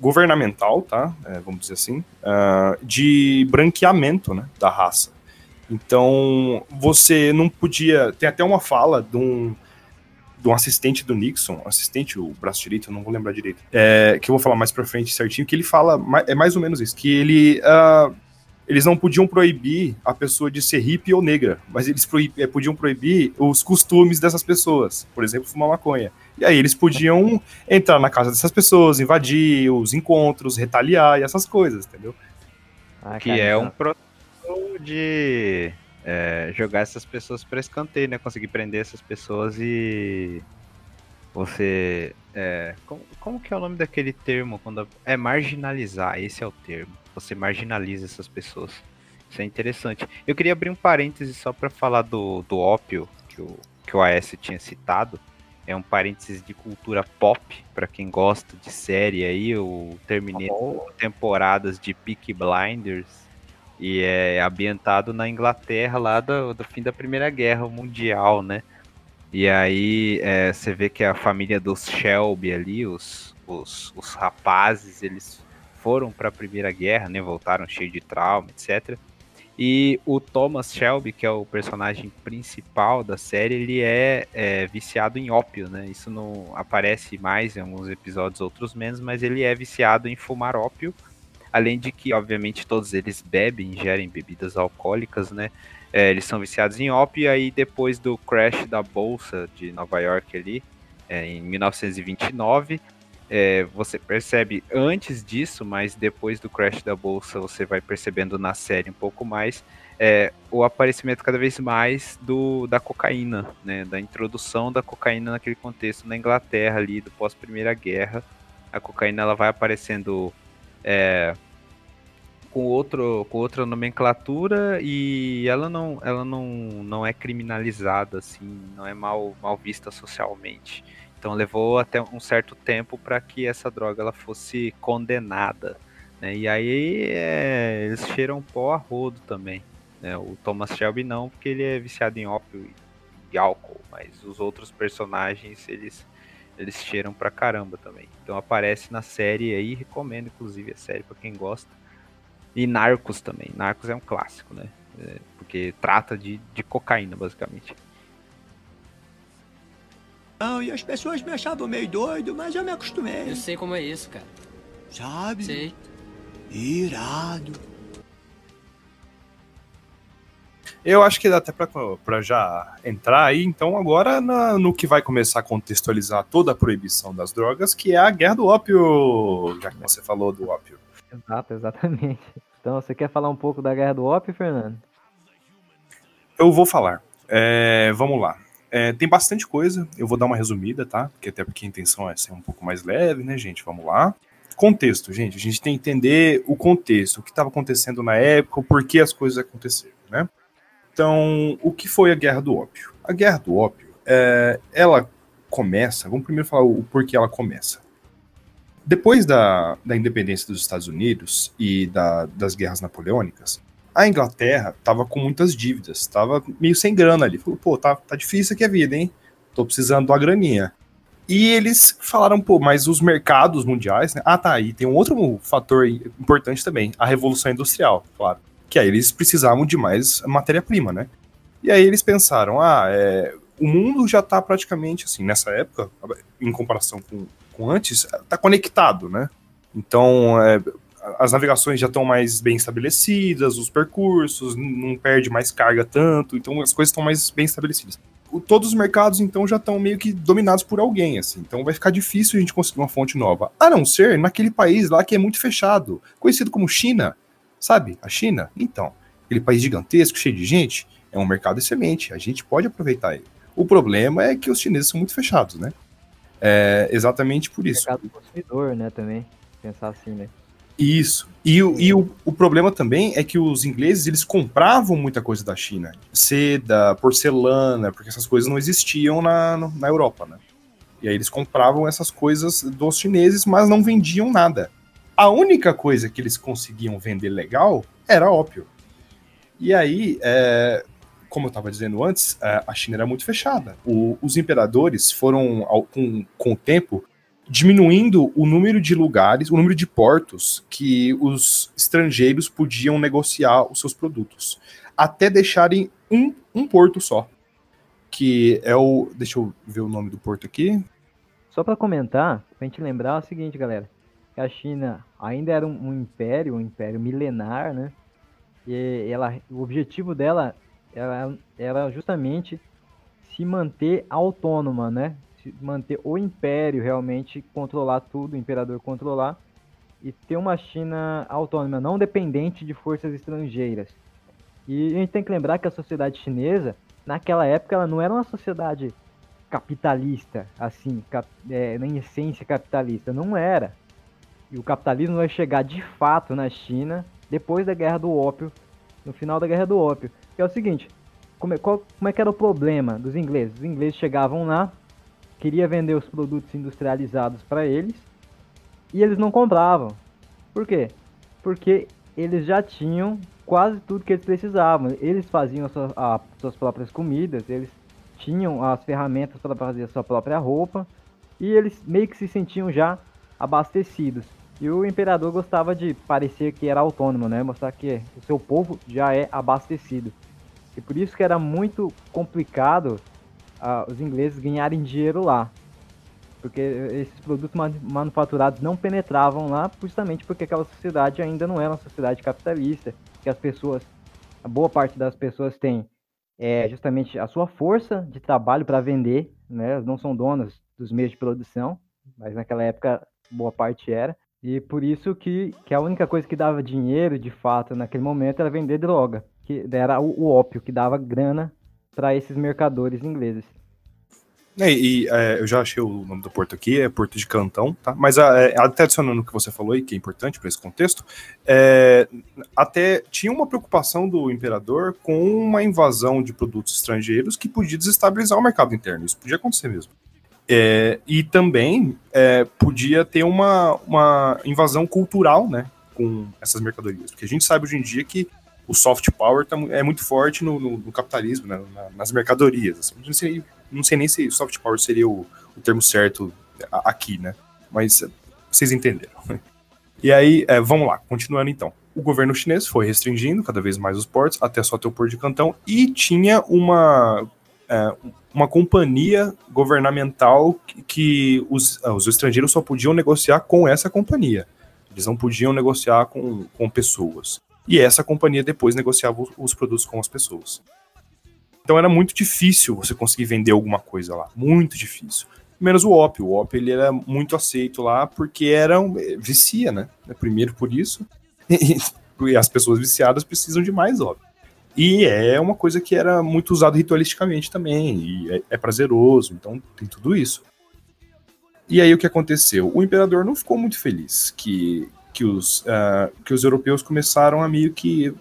governamental, tá? É, vamos dizer assim, uh, de branqueamento né, da raça. Então, você não podia. Tem até uma fala de um, de um assistente do Nixon, assistente, o braço direito, eu não vou lembrar direito, é, que eu vou falar mais pra frente certinho, que ele fala, é mais ou menos isso, que ele, uh, eles não podiam proibir a pessoa de ser hippie ou negra, mas eles proib é, podiam proibir os costumes dessas pessoas, por exemplo, fumar maconha. E aí eles podiam entrar na casa dessas pessoas, invadir os encontros, retaliar e essas coisas, entendeu? Ah, que é um processo de é, jogar essas pessoas para escanteio, né? Conseguir prender essas pessoas e você. É, como, como que é o nome daquele termo? quando É marginalizar, esse é o termo. Você marginaliza essas pessoas. Isso é interessante. Eu queria abrir um parêntese só para falar do, do ópio que o, que o AS tinha citado. É um parênteses de cultura pop, para quem gosta de série aí, o Terminator, oh. temporadas de Peak Blinders e é ambientado na Inglaterra, lá do, do fim da Primeira Guerra Mundial, né? E aí é, você vê que a família dos Shelby ali, os, os, os rapazes, eles foram para a Primeira Guerra, né? Voltaram cheio de trauma, etc. E o Thomas Shelby, que é o personagem principal da série, ele é, é, viciado em ópio, né? Isso não aparece mais em alguns episódios, outros menos, mas ele é viciado em fumar ópio. Além de que, obviamente, todos eles bebem, ingerem bebidas alcoólicas, né? É, eles são viciados em ópio, e aí depois do crash da bolsa de Nova York ali, é, em 1929, é, você percebe antes disso, mas depois do crash da bolsa você vai percebendo na série um pouco mais é, o aparecimento cada vez mais do, da cocaína, né, da introdução da cocaína naquele contexto na Inglaterra ali do pós Primeira Guerra. A cocaína ela vai aparecendo é, com, outro, com outra nomenclatura e ela não, ela não, não é criminalizada assim, não é mal, mal vista socialmente. Então levou até um certo tempo para que essa droga ela fosse condenada. Né? E aí é, eles cheiram pó a rodo também. Né? O Thomas Shelby não, porque ele é viciado em ópio e álcool, mas os outros personagens eles eles cheiram pra caramba também. Então aparece na série aí, recomendo inclusive a série para quem gosta. E Narcos também. Narcos é um clássico, né? É, porque trata de, de cocaína, basicamente. Não, e as pessoas me achavam meio doido, mas eu me acostumei. Eu sei como é isso, cara. Sabe? Sei. Irado. Eu acho que dá até para já entrar aí, então, agora na, no que vai começar a contextualizar toda a proibição das drogas, que é a guerra do ópio, já que você falou do ópio. Exato, exatamente. Então, você quer falar um pouco da guerra do ópio, Fernando? Eu vou falar. É, vamos lá. É, tem bastante coisa, eu vou dar uma resumida, tá? Porque até porque a intenção é ser um pouco mais leve, né, gente? Vamos lá. Contexto, gente. A gente tem que entender o contexto, o que estava acontecendo na época, o porquê as coisas aconteceram, né? Então, o que foi a Guerra do Ópio? A Guerra do Ópio, é, ela começa, vamos primeiro falar o porquê ela começa. Depois da, da independência dos Estados Unidos e da, das guerras napoleônicas, a Inglaterra tava com muitas dívidas, tava meio sem grana ali. Falou, pô, tá, tá difícil aqui a vida, hein? Tô precisando uma graninha. E eles falaram, pô, mas os mercados mundiais, né? Ah, tá, e tem um outro fator importante também, a Revolução Industrial, claro. Que aí eles precisavam de mais matéria-prima, né? E aí eles pensaram, ah, é, o mundo já tá praticamente, assim, nessa época, em comparação com, com antes, tá conectado, né? Então, é, as navegações já estão mais bem estabelecidas, os percursos, não perde mais carga tanto, então as coisas estão mais bem estabelecidas. O, todos os mercados, então, já estão meio que dominados por alguém, assim, então vai ficar difícil a gente conseguir uma fonte nova. A não ser naquele país lá que é muito fechado, conhecido como China, sabe? A China? Então, aquele país gigantesco, cheio de gente, é um mercado excelente, a gente pode aproveitar ele. O problema é que os chineses são muito fechados, né? É exatamente por isso. O mercado consumidor, né, também, pensar assim, né? Isso. E, o, e o, o problema também é que os ingleses eles compravam muita coisa da China. Seda, porcelana, porque essas coisas não existiam na, na Europa, né? E aí eles compravam essas coisas dos chineses, mas não vendiam nada. A única coisa que eles conseguiam vender legal era ópio. E aí, é, como eu estava dizendo antes, é, a China era muito fechada. O, os imperadores foram, com, com o tempo, diminuindo o número de lugares, o número de portos que os estrangeiros podiam negociar os seus produtos, até deixarem um, um porto só, que é o, deixa eu ver o nome do porto aqui. Só para comentar, pra gente lembrar é o seguinte, galera, que a China ainda era um, um império, um império milenar, né? E ela, o objetivo dela era, era justamente se manter autônoma, né? manter o império realmente controlar tudo, o imperador controlar e ter uma China autônoma, não dependente de forças estrangeiras. E a gente tem que lembrar que a sociedade chinesa, naquela época, ela não era uma sociedade capitalista, assim, cap, é, em essência capitalista, não era. E o capitalismo vai chegar de fato na China depois da Guerra do Ópio, no final da Guerra do Ópio. Que é o seguinte, como é, qual, como é que era o problema dos ingleses? Os ingleses chegavam lá, queria vender os produtos industrializados para eles e eles não compravam. Por quê? Porque eles já tinham quase tudo que eles precisavam. Eles faziam as suas, as suas próprias comidas, eles tinham as ferramentas para fazer a sua própria roupa e eles meio que se sentiam já abastecidos. E o imperador gostava de parecer que era autônomo, né? Mostrar que o seu povo já é abastecido. E por isso que era muito complicado uh, os ingleses ganharem dinheiro lá. Porque esses produtos manufaturados não penetravam lá justamente porque aquela sociedade ainda não era uma sociedade capitalista, que as pessoas, a boa parte das pessoas tem é, justamente a sua força de trabalho para vender, né? Elas não são donas dos meios de produção, mas naquela época boa parte era. E por isso que, que a única coisa que dava dinheiro, de fato, naquele momento era vender droga, que era o, o ópio, que dava grana para esses mercadores ingleses. É, e é, eu já achei o nome do porto aqui, é Porto de Cantão, tá? Mas é, até adicionando o que você falou aí, que é importante para esse contexto, é, até tinha uma preocupação do imperador com uma invasão de produtos estrangeiros que podia desestabilizar o mercado interno. Isso podia acontecer mesmo. É, e também é, podia ter uma, uma invasão cultural, né? Com essas mercadorias. Porque a gente sabe hoje em dia que o soft power tá, é muito forte no, no, no capitalismo, né, nas mercadorias. Assim. Não, sei, não, sei, nem se soft power seria o, o termo certo aqui, né? Mas é, vocês entenderam. E aí, é, vamos lá, continuando então. O governo chinês foi restringindo cada vez mais os portos, até só ter o porto de Cantão, e tinha uma, é, uma companhia governamental que, que os, os estrangeiros só podiam negociar com essa companhia. Eles não podiam negociar com, com pessoas. E essa companhia depois negociava os produtos com as pessoas. Então era muito difícil você conseguir vender alguma coisa lá, muito difícil. Menos o ópio, o ópio ele era muito aceito lá porque era um, eh, vicia, né? Primeiro por isso, e as pessoas viciadas precisam de mais ópio. E é uma coisa que era muito usado ritualisticamente também, e é, é prazeroso, então tem tudo isso. E aí o que aconteceu? O imperador não ficou muito feliz que que os, uh, que os europeus começaram a meio que.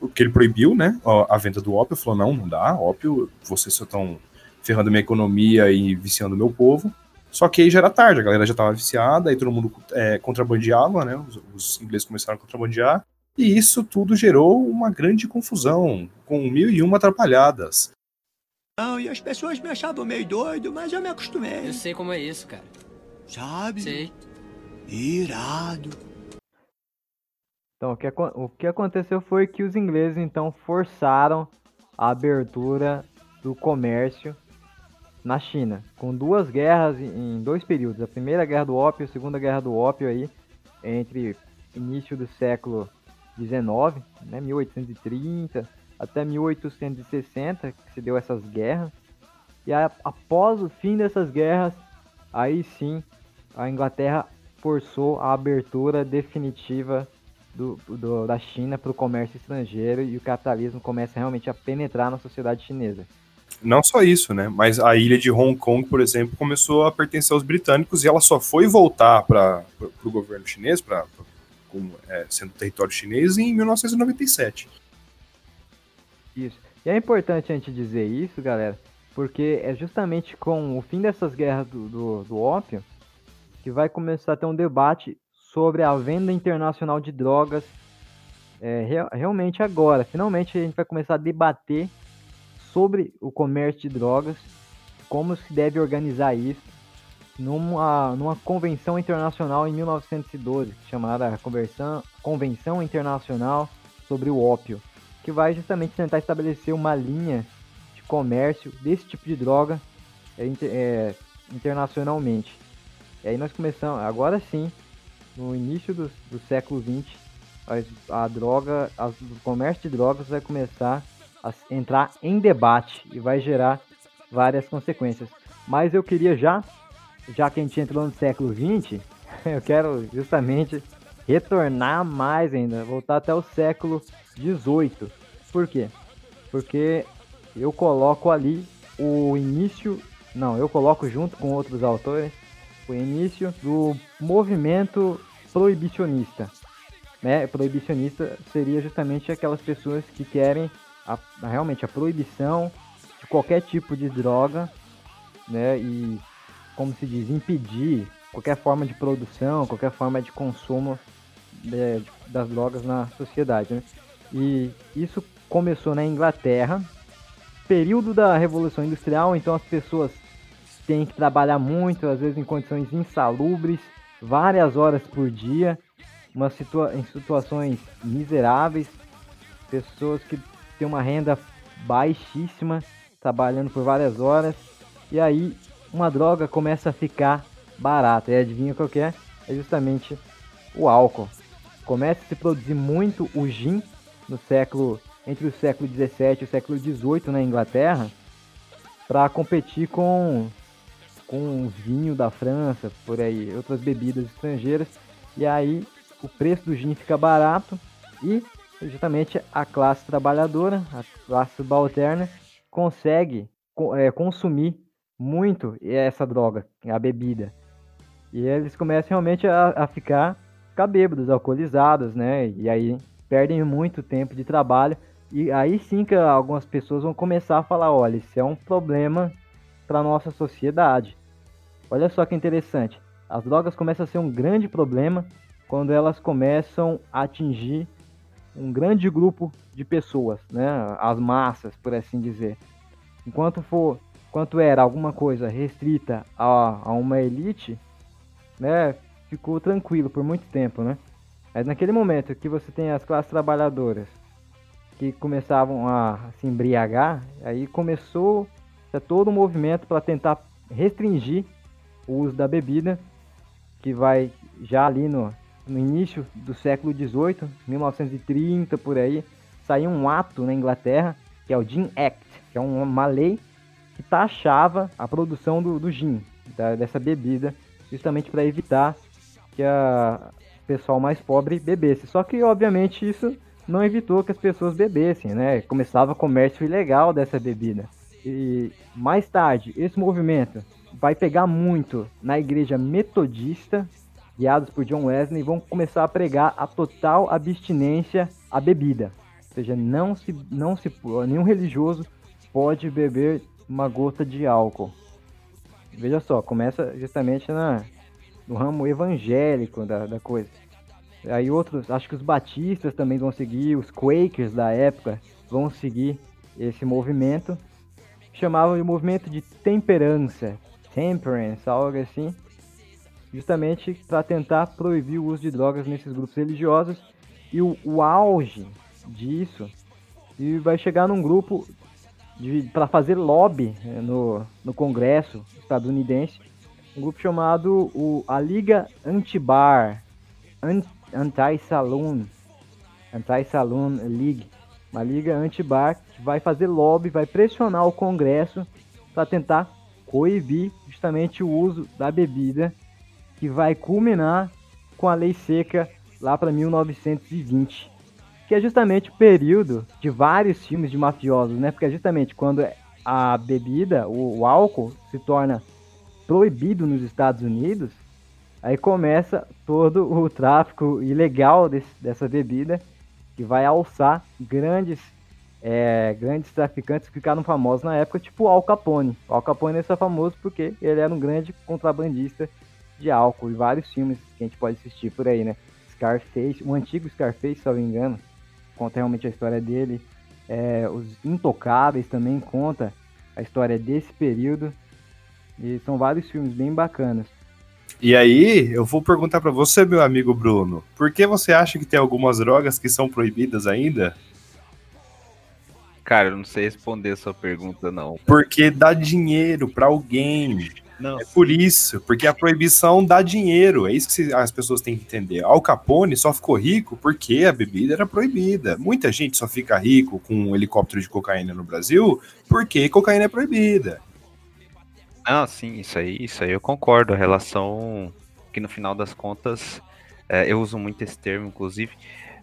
o que ele proibiu, né? A venda do ópio, falou: não, não dá, ópio, vocês só estão ferrando minha economia e viciando meu povo. Só que aí já era tarde, a galera já estava viciada, aí todo mundo é, contrabandeava, né? Os, os, ingleses começaram a contrabandear, e isso tudo gerou uma grande confusão, com mil e uma atrapalhadas. Não, e as pessoas me achavam meio doido, mas eu me acostumei. Eu sei como é isso, cara. Sabe? Sei. Irado. Então, o que, o que aconteceu foi que os ingleses então forçaram a abertura do comércio na China, com duas guerras em dois períodos. A primeira guerra do ópio, a segunda guerra do ópio aí, entre início do século Né, 1830 até 1860, que se deu essas guerras. E após o fim dessas guerras, aí sim a Inglaterra forçou a abertura definitiva do, do, da China para o comércio estrangeiro e o capitalismo começa realmente a penetrar na sociedade chinesa. Não só isso, né? Mas a ilha de Hong Kong, por exemplo, começou a pertencer aos britânicos e ela só foi voltar para o governo chinês, pra, pra é, sendo território chinês, em 1997. Isso. E é importante a gente dizer isso, galera, porque é justamente com o fim dessas guerras do, do, do ópio que vai começar a ter um debate sobre a venda internacional de drogas. É, real, realmente agora, finalmente a gente vai começar a debater sobre o comércio de drogas, como se deve organizar isso, numa, numa convenção internacional em 1912, chamada Conversão, Convenção Internacional sobre o Ópio, que vai justamente tentar estabelecer uma linha de comércio desse tipo de droga é, é, internacionalmente. E aí nós começamos, agora sim, no início do, do século XX, a, a droga, o comércio de drogas vai começar a entrar em debate e vai gerar várias consequências. Mas eu queria já, já que a gente entrou no século XX, eu quero justamente retornar mais ainda, voltar até o século XVIII. Por quê? Porque eu coloco ali o início, não, eu coloco junto com outros autores o início do movimento proibicionista. Né? Proibicionista seria justamente aquelas pessoas que querem a, realmente a proibição de qualquer tipo de droga, né? E como se diz, impedir qualquer forma de produção, qualquer forma de consumo de, de, das drogas na sociedade. Né? E isso começou na Inglaterra, período da Revolução Industrial, então as pessoas têm que trabalhar muito, às vezes em condições insalubres, várias horas por dia, uma situa em situações miseráveis, pessoas que têm uma renda baixíssima, trabalhando por várias horas, e aí uma droga começa a ficar barata. E adivinha qual que é? É justamente o álcool. Começa a se produzir muito o gin no século entre o século 17 e o século 18 na Inglaterra para competir com com vinho da França, por aí, outras bebidas estrangeiras. E aí o preço do gin fica barato e justamente a classe trabalhadora, a classe subalterna, consegue é, consumir muito essa droga, a bebida. E eles começam realmente a, a ficar, ficar bêbados, alcoolizados, né? E aí perdem muito tempo de trabalho. E aí sim que algumas pessoas vão começar a falar, olha, isso é um problema para nossa sociedade. Olha só que interessante. As drogas começam a ser um grande problema quando elas começam a atingir um grande grupo de pessoas, né? As massas, por assim dizer. Enquanto for, quanto era alguma coisa restrita a, a uma elite, né? Ficou tranquilo por muito tempo, né? Mas naquele momento que você tem as classes trabalhadoras que começavam a se embriagar, aí começou todo um movimento para tentar restringir o uso da bebida, que vai já ali no, no início do século XVIII, 1930 por aí, saiu um ato na Inglaterra, que é o Gin Act, que é uma lei que taxava a produção do, do gin, da, dessa bebida, justamente para evitar que a, pessoal mais pobre bebesse. Só que, obviamente, isso não evitou que as pessoas bebessem, né? Começava comércio ilegal dessa bebida. E mais tarde, esse movimento vai pegar muito na igreja metodista, guiados por John Wesley, vão começar a pregar a total abstinência à bebida. Ou seja, não se, não se, nenhum religioso pode beber uma gota de álcool. Veja só, começa justamente na, no ramo evangélico da, da coisa. Aí outros, acho que os batistas também vão seguir, os Quakers da época vão seguir esse movimento. Chamavam de movimento de temperança, temperance, algo assim, justamente para tentar proibir o uso de drogas nesses grupos religiosos. E o, o auge disso e vai chegar num grupo para fazer lobby né, no, no Congresso estadunidense, um grupo chamado o, a Liga Anti-Bar, Anti-Saloon, Anti-Saloon League, uma liga anti-bar que vai fazer lobby, vai pressionar o Congresso para tentar coibir justamente o uso da bebida, que vai culminar com a lei seca lá para 1920, que é justamente o período de vários filmes de mafiosos, né? Porque é justamente quando a bebida, o, o álcool, se torna proibido nos Estados Unidos, aí começa todo o tráfico ilegal desse, dessa bebida, que vai alçar grandes é, grandes traficantes que ficaram famosos na época, tipo Al Capone. O Al Capone é só famoso porque ele era um grande contrabandista de álcool e vários filmes que a gente pode assistir por aí, né? Scarface, o antigo Scarface, se não me engano, conta realmente a história dele. É, os Intocáveis também conta a história desse período. E são vários filmes bem bacanas. E aí, eu vou perguntar para você, meu amigo Bruno, por que você acha que tem algumas drogas que são proibidas ainda? Cara, eu não sei responder a sua pergunta, não. Porque dá dinheiro para alguém. Não. É por isso, porque a proibição dá dinheiro. É isso que as pessoas têm que entender. Al Capone só ficou rico porque a bebida era proibida. Muita gente só fica rico com um helicóptero de cocaína no Brasil porque cocaína é proibida. Ah, sim, isso aí, isso aí eu concordo. A relação que no final das contas, é, eu uso muito esse termo, inclusive,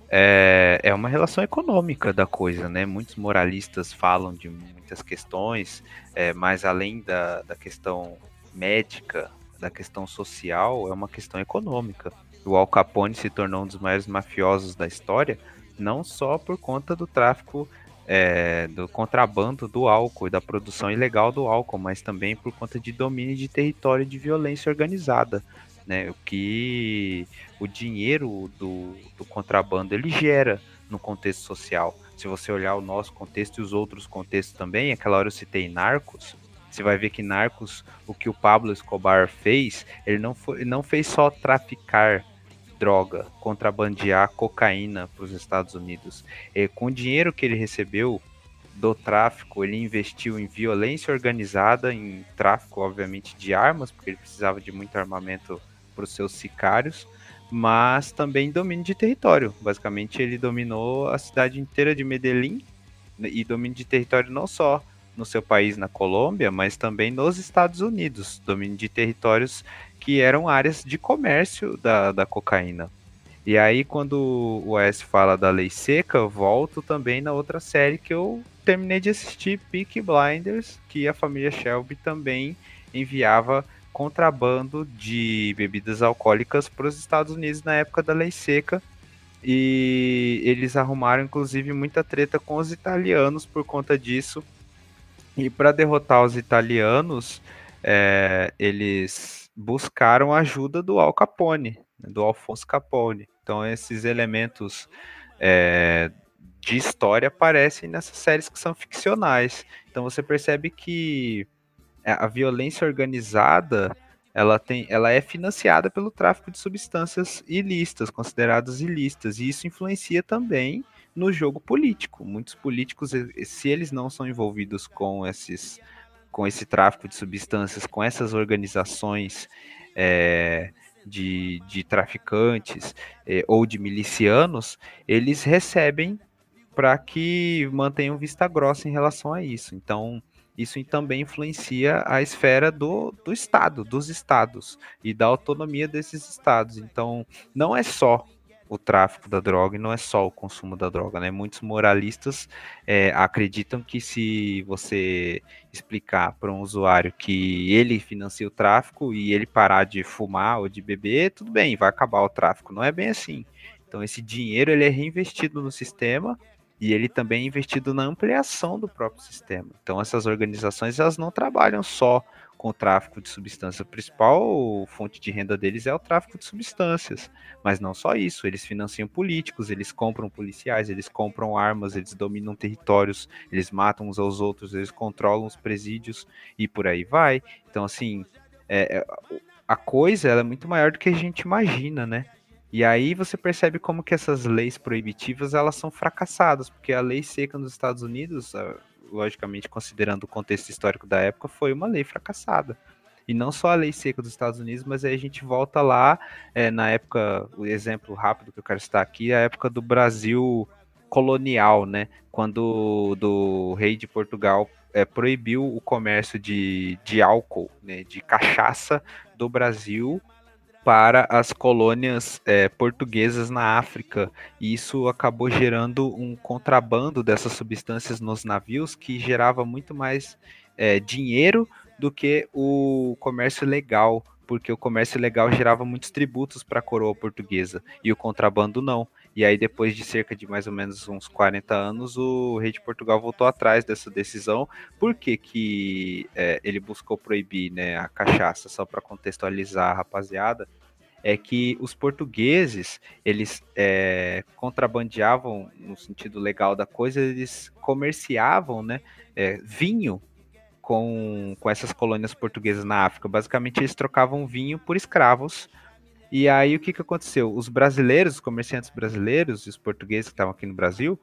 é, é uma relação econômica da coisa, né? Muitos moralistas falam de muitas questões, é, mas além da, da questão médica, da questão social, é uma questão econômica. O Al Capone se tornou um dos maiores mafiosos da história, não só por conta do tráfico é, do contrabando do álcool e da produção ilegal do álcool, mas também por conta de domínio de território de violência organizada né? O que o dinheiro do, do contrabando ele gera no contexto social. Se você olhar o nosso contexto e os outros contextos também, aquela hora eu citei Narcos, você vai ver que Narcos, o que o Pablo Escobar fez, ele não, foi, não fez só traficar droga, contrabandear cocaína para os Estados Unidos. E, com o dinheiro que ele recebeu do tráfico, ele investiu em violência organizada, em tráfico, obviamente, de armas, porque ele precisava de muito armamento para os seus sicários, mas também domínio de território. Basicamente, ele dominou a cidade inteira de Medellín e domínio de território não só no seu país, na Colômbia, mas também nos Estados Unidos, domínio de territórios que eram áreas de comércio da, da cocaína. E aí, quando o S fala da lei seca, volto também na outra série que eu terminei de assistir, Peak Blinders, que a família Shelby também enviava contrabando de bebidas alcoólicas para os Estados Unidos na época da lei seca. E eles arrumaram, inclusive, muita treta com os italianos por conta disso, e para derrotar os italianos, é, eles buscaram a ajuda do Al Capone, né, do Alfonso Capone. Então esses elementos é, de história aparecem nessas séries que são ficcionais. Então você percebe que a violência organizada ela, tem, ela é financiada pelo tráfico de substâncias ilícitas, consideradas ilícitas, e isso influencia também no jogo político. Muitos políticos, se eles não são envolvidos com esses com esse tráfico de substâncias, com essas organizações é, de, de, traficantes é, ou de milicianos, eles recebem para que mantenham vista grossa em relação a isso. Então, isso também influencia a esfera do, do Estado, dos estados e da autonomia desses estados. Então, não é só o tráfico da droga e não é só o consumo da droga, né? Muitos moralistas é, acreditam que se você explicar para um usuário que ele financia o tráfico e ele parar de fumar ou de beber, tudo bem, vai acabar o tráfico. Não é bem assim. Então esse dinheiro ele é reinvestido no sistema e ele também é investido na ampliação do próprio sistema. Então essas organizações elas não trabalham só com o tráfico de substâncias. A principal fonte de renda deles é o tráfico de substâncias. Mas não só isso, eles financiam políticos, eles compram policiais, eles compram armas, eles dominam territórios, eles matam uns aos outros, eles controlam os presídios e por aí vai. Então, assim, é, é a coisa é muito maior do que a gente imagina, né? E aí você percebe como que essas leis proibitivas elas são fracassadas, porque a lei seca nos Estados Unidos, logicamente considerando o contexto histórico da época, foi uma lei fracassada. E não só a lei seca dos Estados Unidos, mas aí a gente volta lá, é, na época, o exemplo rápido que eu quero citar aqui, a época do Brasil colonial, né? Quando do rei de Portugal é, proibiu o comércio de, de álcool, né, de cachaça do Brasil para as colônias é, portuguesas na África. E isso acabou gerando um contrabando dessas substâncias nos navios que gerava muito mais é, dinheiro do que o comércio legal, porque o comércio legal gerava muitos tributos para a coroa portuguesa e o contrabando não. E aí, depois de cerca de mais ou menos uns 40 anos, o rei de Portugal voltou atrás dessa decisão. Por que, que é, ele buscou proibir né, a cachaça? Só para contextualizar rapaziada, é que os portugueses eles é, contrabandeavam no sentido legal da coisa, eles comerciavam, né, é, vinho com, com essas colônias portuguesas na África. Basicamente, eles trocavam vinho por escravos e aí o que, que aconteceu? Os brasileiros, os comerciantes brasileiros, os portugueses que estavam aqui no Brasil,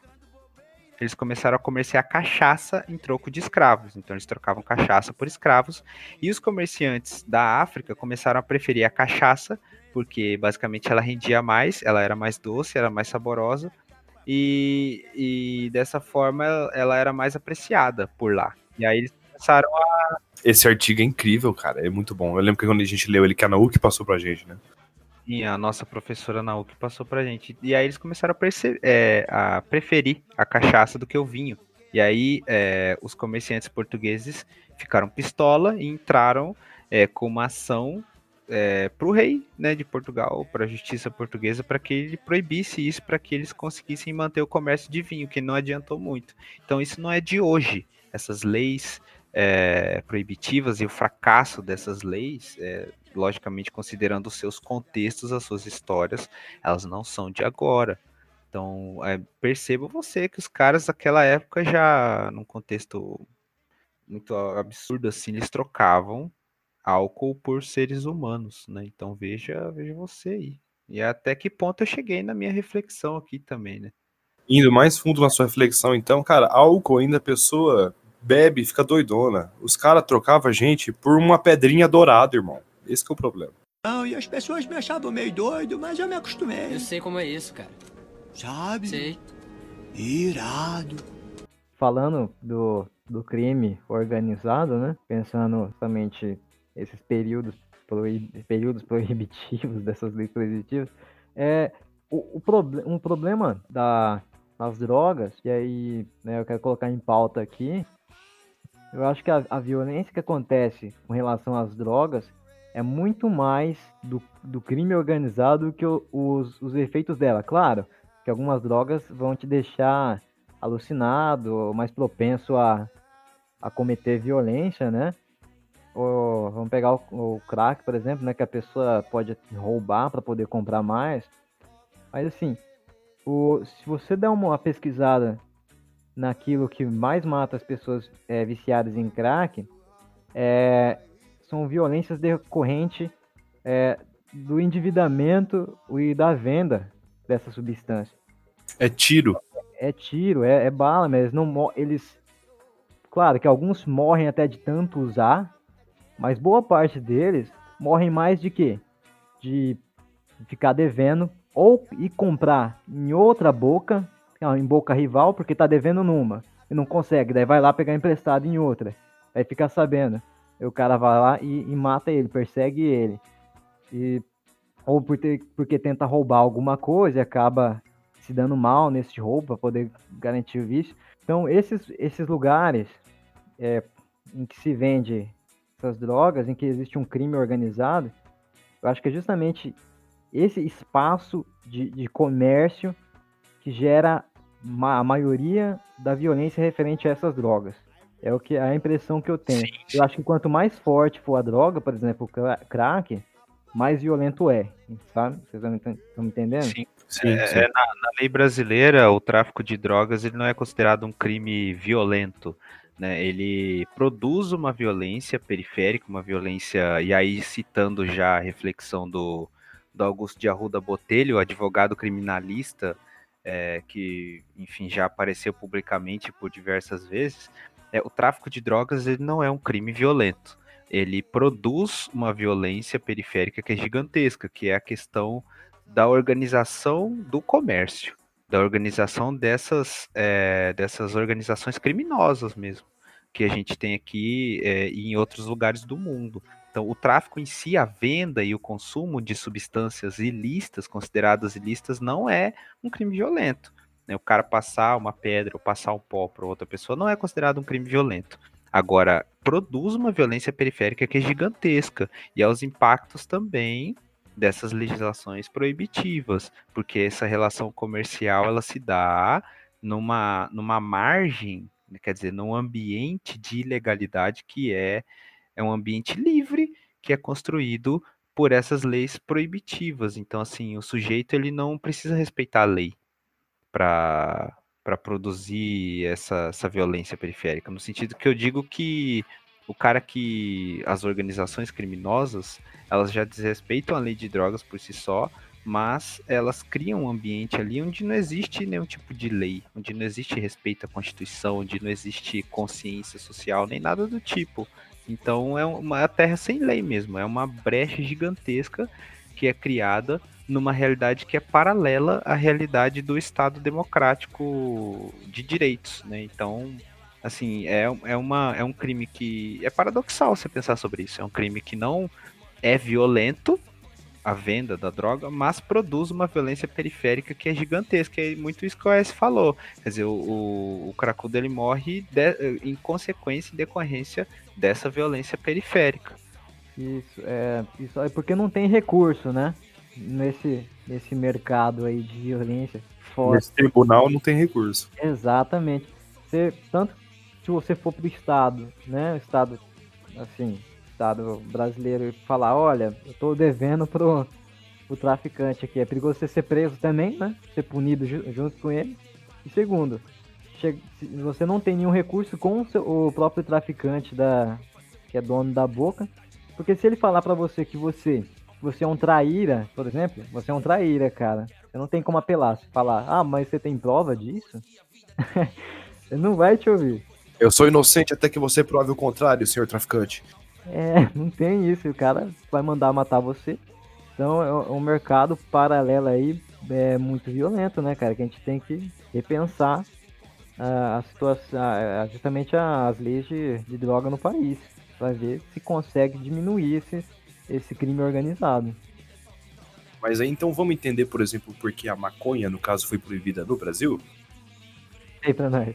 eles começaram a comerciar cachaça em troco de escravos. Então eles trocavam cachaça por escravos. E os comerciantes da África começaram a preferir a cachaça, porque basicamente ela rendia mais, ela era mais doce, era mais saborosa. E, e dessa forma ela era mais apreciada por lá. E aí eles começaram a. Esse artigo é incrível, cara. É muito bom. Eu lembro que quando a gente leu ele, que a Nauk passou pra gente, né? E a nossa professora na UC passou pra gente. E aí eles começaram a, é, a preferir a cachaça do que o vinho. E aí é, os comerciantes portugueses ficaram pistola e entraram é, com uma ação é, para o rei né, de Portugal, para a justiça portuguesa, para que ele proibisse isso, para que eles conseguissem manter o comércio de vinho, que não adiantou muito. Então isso não é de hoje. Essas leis é, proibitivas e o fracasso dessas leis, é, logicamente considerando os seus contextos, as suas histórias, elas não são de agora. Então, é, perceba você que os caras daquela época já, num contexto muito absurdo assim, eles trocavam álcool por seres humanos, né? Então veja, veja você aí. E até que ponto eu cheguei na minha reflexão aqui também, né? Indo mais fundo na sua reflexão, então, cara, álcool ainda a pessoa bebe fica doidona. Os caras trocavam gente por uma pedrinha dourada, irmão. Esse é o problema. Não, e as pessoas me achavam meio doido, mas eu me acostumei. Eu sei como é isso, cara. Sabe? Sei. Irado. Falando do, do crime organizado, né? Pensando somente esses períodos, proib... períodos proibitivos dessas leis proibitivas, é o, o proble... um problema da, das drogas, e aí né, eu quero colocar em pauta aqui, eu acho que a, a violência que acontece com relação às drogas é muito mais do, do crime organizado que o, os, os efeitos dela. Claro que algumas drogas vão te deixar alucinado, mais propenso a, a cometer violência, né? Ou, vamos pegar o, o crack, por exemplo, né? Que a pessoa pode roubar para poder comprar mais. Mas assim, o, se você der uma pesquisada naquilo que mais mata as pessoas é, viciadas em crack, é, são violências decorrentes é, do endividamento e da venda dessa substância. É tiro. É tiro, é, é bala, mas não eles. Claro que alguns morrem até de tanto usar, mas boa parte deles morrem mais de quê? De ficar devendo ou ir comprar em outra boca em boca rival porque tá devendo numa e não consegue, daí vai lá pegar emprestado em outra, aí fica sabendo, o cara vai lá e, e mata ele, persegue ele, e ou por ter, porque tenta roubar alguma coisa e acaba se dando mal nesse roubo para poder garantir o vício. Então esses esses lugares é, em que se vende essas drogas, em que existe um crime organizado, eu acho que é justamente esse espaço de, de comércio que gera a maioria da violência referente a essas drogas. É o que a impressão que eu tenho. Sim. Eu acho que quanto mais forte for a droga, por exemplo, o crack, mais violento é, sabe? Vocês estão me entendendo? Sim. Sim, é, sim. É, na, na, lei brasileira, o tráfico de drogas ele não é considerado um crime violento. Né? Ele produz uma violência periférica, uma violência. E aí, citando já a reflexão do, do Augusto de Arruda Botelho, advogado criminalista, é, que, enfim, já apareceu publicamente por diversas vezes, é, o tráfico de drogas ele não é um crime violento. Ele produz uma violência periférica que é gigantesca, que é a questão da organização do comércio, da organização dessas, é, dessas organizações criminosas mesmo, que a gente tem aqui é, e em outros lugares do mundo. Então, o tráfico em si, a venda e o consumo de substâncias ilícitas, consideradas ilícitas, não é um crime violento. Né? O cara passar uma pedra ou passar um pó para outra pessoa não é considerado um crime violento. Agora, produz uma violência periférica que é gigantesca e aos impactos também dessas legislações proibitivas, porque essa relação comercial ela se dá numa, numa margem, quer dizer, num ambiente de ilegalidade que é é um ambiente livre que é construído por essas leis proibitivas. Então, assim, o sujeito ele não precisa respeitar a lei para produzir essa, essa violência periférica, no sentido que eu digo que o cara que as organizações criminosas elas já desrespeitam a lei de drogas por si só, mas elas criam um ambiente ali onde não existe nenhum tipo de lei, onde não existe respeito à Constituição, onde não existe consciência social, nem nada do tipo. Então é uma terra sem lei mesmo, é uma brecha gigantesca que é criada numa realidade que é paralela à realidade do Estado democrático de direitos, né? Então, assim, é, é, uma, é um crime que é paradoxal você pensar sobre isso. É um crime que não é violento, a venda da droga, mas produz uma violência periférica que é gigantesca. É muito isso que o S falou. Quer dizer, o, o, o cracudo ele morre de, em consequência, em decorrência dessa violência periférica. Isso, é, isso é porque não tem recurso, né? Nesse, nesse mercado aí de violência. Fora. Nesse tribunal não tem recurso. Exatamente. Você, tanto se você for pro Estado, né? O Estado, assim, Estado brasileiro e falar, olha, eu tô devendo pro, pro traficante aqui. É perigoso você ser preso também, né? Ser punido ju junto com ele. E segundo, você não tem nenhum recurso com o, seu, o próprio traficante da que é dono da boca, porque se ele falar para você que você você é um traíra, por exemplo, você é um traíra, cara. Você não tem como apelar, se falar, ah, mas você tem prova disso? ele não vai te ouvir. Eu sou inocente até que você prove o contrário, senhor traficante. É, não tem isso, o cara vai mandar matar você. Então é um mercado paralelo aí é muito violento, né, cara? Que a gente tem que repensar a, a situação, a, justamente as leis de, de droga no país, para ver se consegue diminuir esse, esse crime organizado. Mas aí então vamos entender, por exemplo, por que a maconha, no caso, foi proibida no Brasil? Sei pra nós.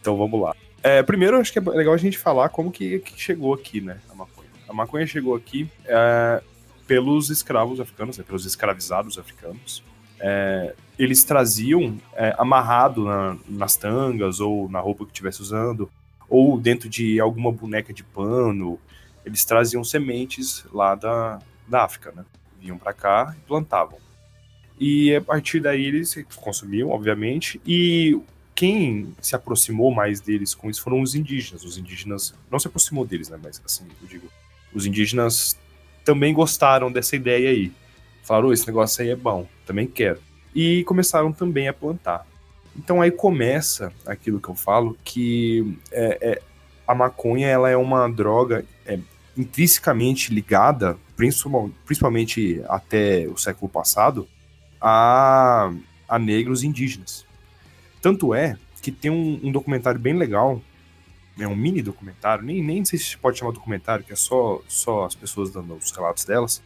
então vamos lá. É, primeiro, acho que é legal a gente falar como que, que chegou aqui, né, a maconha. A maconha chegou aqui é, pelos escravos africanos, né, pelos escravizados africanos. É, eles traziam é, amarrado na, nas tangas ou na roupa que estivesse usando, ou dentro de alguma boneca de pano, eles traziam sementes lá da, da África, né? Vinham para cá e plantavam. E a partir daí eles consumiam, obviamente, e quem se aproximou mais deles com isso foram os indígenas. Os indígenas não se aproximou deles, né? Mas assim, eu digo, os indígenas também gostaram dessa ideia aí. Falaram, esse negócio aí é bom, também quero. E começaram também a plantar. Então aí começa aquilo que eu falo, que é, é, a maconha ela é uma droga intrinsecamente ligada, principalmente até o século passado, a, a negros indígenas. Tanto é que tem um, um documentário bem legal é um mini documentário, nem, nem sei se pode chamar documentário, que é só, só as pessoas dando os relatos delas,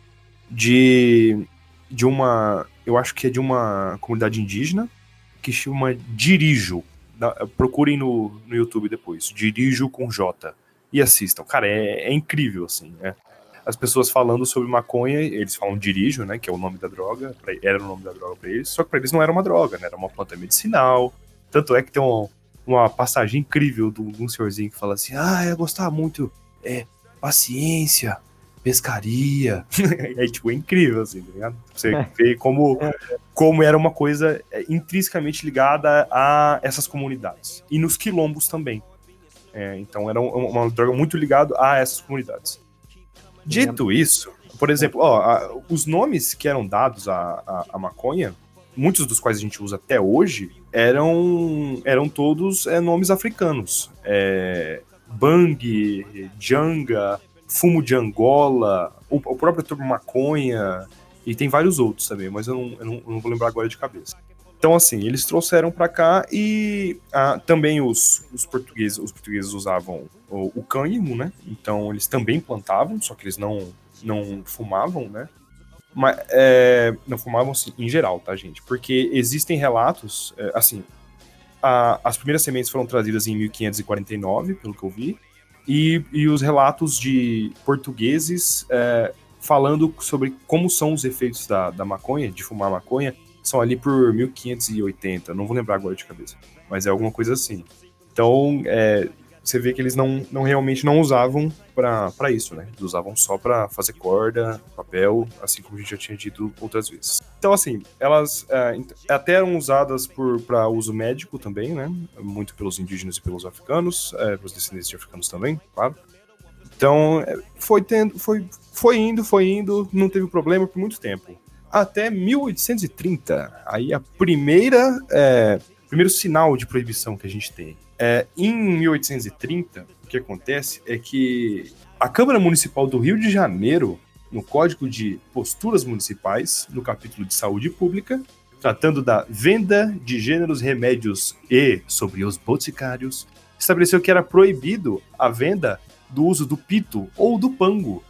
de, de uma, eu acho que é de uma comunidade indígena, que chama Dirijo. procurem no, no YouTube depois, Dirijo com J, e assistam. Cara, é, é incrível, assim, né? As pessoas falando sobre maconha, eles falam dirijo, né, que é o nome da droga, era o nome da droga para eles, só que para eles não era uma droga, né, era uma planta medicinal. Tanto é que tem um, uma passagem incrível de um senhorzinho que fala assim: Ah, eu gostava muito, é, paciência, pescaria. é tipo, é incrível, assim, tá ligado? Você é. vê como, como era uma coisa é, intrinsecamente ligada a essas comunidades. E nos quilombos também. É, então era uma droga muito ligada a essas comunidades. Dito isso, por exemplo, ó, a, os nomes que eram dados à, à, maconha muitos dos quais a gente usa até hoje, eram, eram todos é, nomes africanos. É, Bang, Janga, Fumo de Angola, o, o próprio turbo Maconha, e tem vários outros também, mas eu não, eu não, eu não vou lembrar agora de cabeça. Então, assim, eles trouxeram para cá e ah, também os, os, portugueses os portugueses usavam o, o cânhamo, né? Então, eles também plantavam, só que eles não, não fumavam, né? Mas, é, não fumavam assim, em geral, tá, gente? Porque existem relatos, é, assim, a, as primeiras sementes foram trazidas em 1549, pelo que eu vi, e, e os relatos de portugueses é, falando sobre como são os efeitos da, da maconha, de fumar maconha, são ali por 1580, não vou lembrar agora de cabeça, mas é alguma coisa assim. Então, é, você vê que eles não, não realmente não usavam para isso, né? Eles usavam só para fazer corda, papel, assim como a gente já tinha dito outras vezes. Então, assim, elas é, até eram usadas para uso médico também, né? Muito pelos indígenas e pelos africanos, é, pelos descendentes de africanos também, claro. Então, é, foi, tendo, foi, foi indo, foi indo, não teve problema por muito tempo. Até 1830, aí a primeira, é, primeiro sinal de proibição que a gente tem. É, em 1830, o que acontece é que a Câmara Municipal do Rio de Janeiro, no Código de Posturas Municipais, no capítulo de Saúde Pública, tratando da venda de gêneros, remédios e sobre os boticários, estabeleceu que era proibido a venda do uso do pito ou do pango.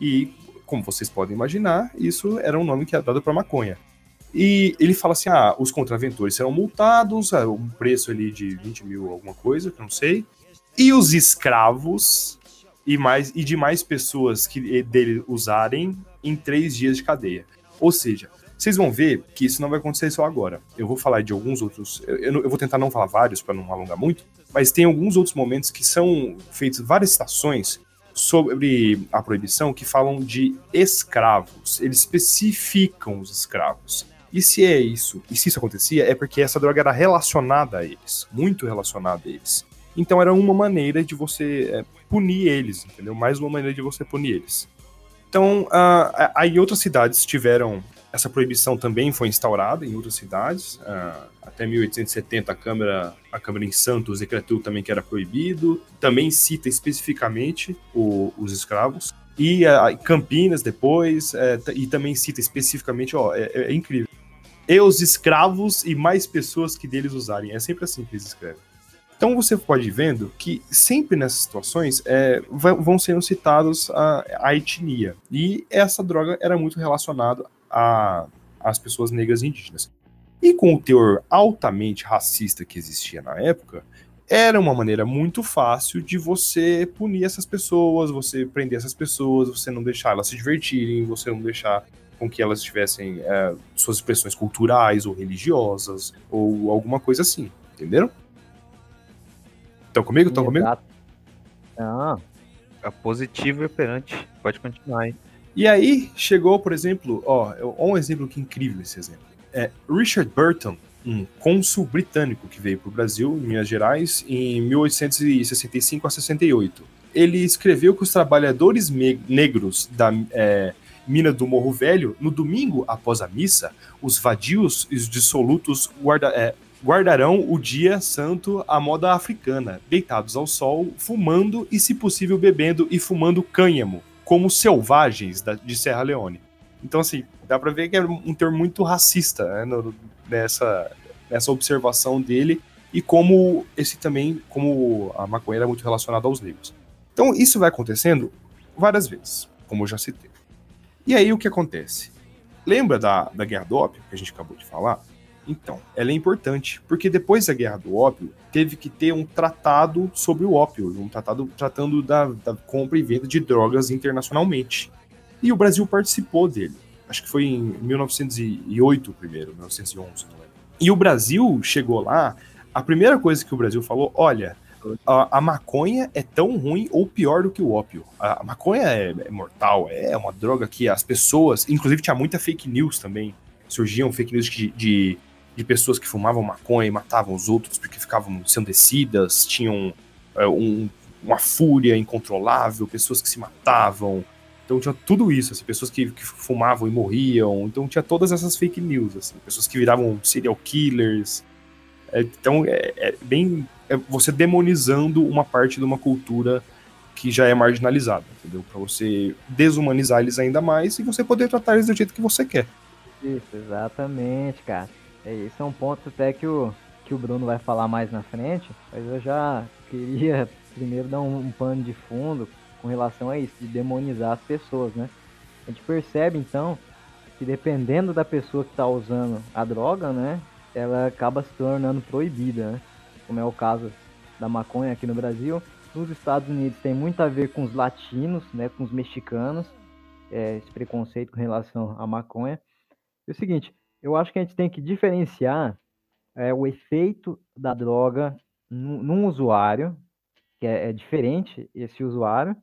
E, como vocês podem imaginar, isso era um nome que era dado para maconha. E ele fala assim: ah, os contraventores serão multados, é, um preço ali de 20 mil, alguma coisa, que eu não sei. E os escravos e mais e de mais pessoas que dele usarem em três dias de cadeia. Ou seja, vocês vão ver que isso não vai acontecer só agora. Eu vou falar de alguns outros. Eu, eu vou tentar não falar vários para não alongar muito, mas tem alguns outros momentos que são feitos várias citações sobre a proibição que falam de escravos. Eles especificam os escravos. E se é isso, e se isso acontecia, é porque essa droga era relacionada a eles, muito relacionada a eles. Então era uma maneira de você é, punir eles, entendeu? Mais uma maneira de você punir eles. Então, uh, aí outras cidades tiveram essa proibição também foi instaurada em outras cidades. Uh, até 1870 a Câmara, a Câmara em Santos decretou também que era proibido. Também cita especificamente o, os escravos. E uh, Campinas depois, uh, e também cita especificamente, ó, é, é, incrível. E os escravos e mais pessoas que deles usarem. É sempre assim que eles escrevem. Então você pode ir vendo que sempre nessas situações é, vão sendo citados a, a, etnia. E essa droga era muito relacionada às pessoas negras e indígenas. E com o teor altamente racista que existia na época, era uma maneira muito fácil de você punir essas pessoas, você prender essas pessoas, você não deixar elas se divertirem, você não deixar com que elas tivessem é, suas expressões culturais ou religiosas ou alguma coisa assim, entenderam? Estão comigo? Estão comigo? Ah, é positivo e operante. Pode continuar aí. E aí chegou, por exemplo, ó, um exemplo que incrível esse exemplo. É Richard Burton, um cônsul britânico que veio para o Brasil, em Minas Gerais, em 1865 a 68. Ele escreveu que os trabalhadores negros da é, mina do Morro Velho, no domingo após a missa, os vadios e os dissolutos guarda, é, guardarão o dia santo à moda africana, deitados ao sol, fumando e, se possível, bebendo e fumando cânhamo, como selvagens da, de Serra Leone. Então, assim, dá pra ver que é um termo muito racista né, no, nessa, nessa observação dele e como esse também, como a maconha era muito relacionada aos negros. Então, isso vai acontecendo várias vezes, como eu já citei. E aí, o que acontece? Lembra da, da guerra do ópio, que a gente acabou de falar? Então, ela é importante, porque depois da guerra do ópio, teve que ter um tratado sobre o ópio, um tratado tratando da, da compra e venda de drogas internacionalmente. E o Brasil participou dele. Acho que foi em 1908 primeiro, 1911, não lembro. E o Brasil chegou lá, a primeira coisa que o Brasil falou, olha, a, a, maconha é tão ruim ou pior do que o ópio. A, a maconha é, é, mortal, é uma droga que as pessoas, inclusive tinha muita fake news também. Surgiam fake news de, de de pessoas que fumavam maconha e matavam os outros porque ficavam ensandecidas, tinham é, um, uma fúria incontrolável, pessoas que se matavam. Então tinha tudo isso, assim, pessoas que, que, fumavam e morriam. Então tinha todas essas fake news, assim, pessoas que viravam serial killers. É, então é, é bem é você demonizando uma parte de uma cultura que já é marginalizada, entendeu? Para você desumanizar eles ainda mais e você poder tratar eles do jeito que você quer. Isso, exatamente, cara. É, esse é um ponto até que o, que o Bruno vai falar mais na frente, mas eu já queria primeiro dar um, um pano de fundo com relação a isso, de demonizar as pessoas, né? A gente percebe então que dependendo da pessoa que está usando a droga, né, ela acaba se tornando proibida, né? Como é o caso da maconha aqui no Brasil. Nos Estados Unidos tem muito a ver com os latinos, né, com os mexicanos, é, esse preconceito com relação à maconha. E o seguinte, eu acho que a gente tem que diferenciar é, o efeito da droga num, num usuário, que é, é, diferente esse usuário,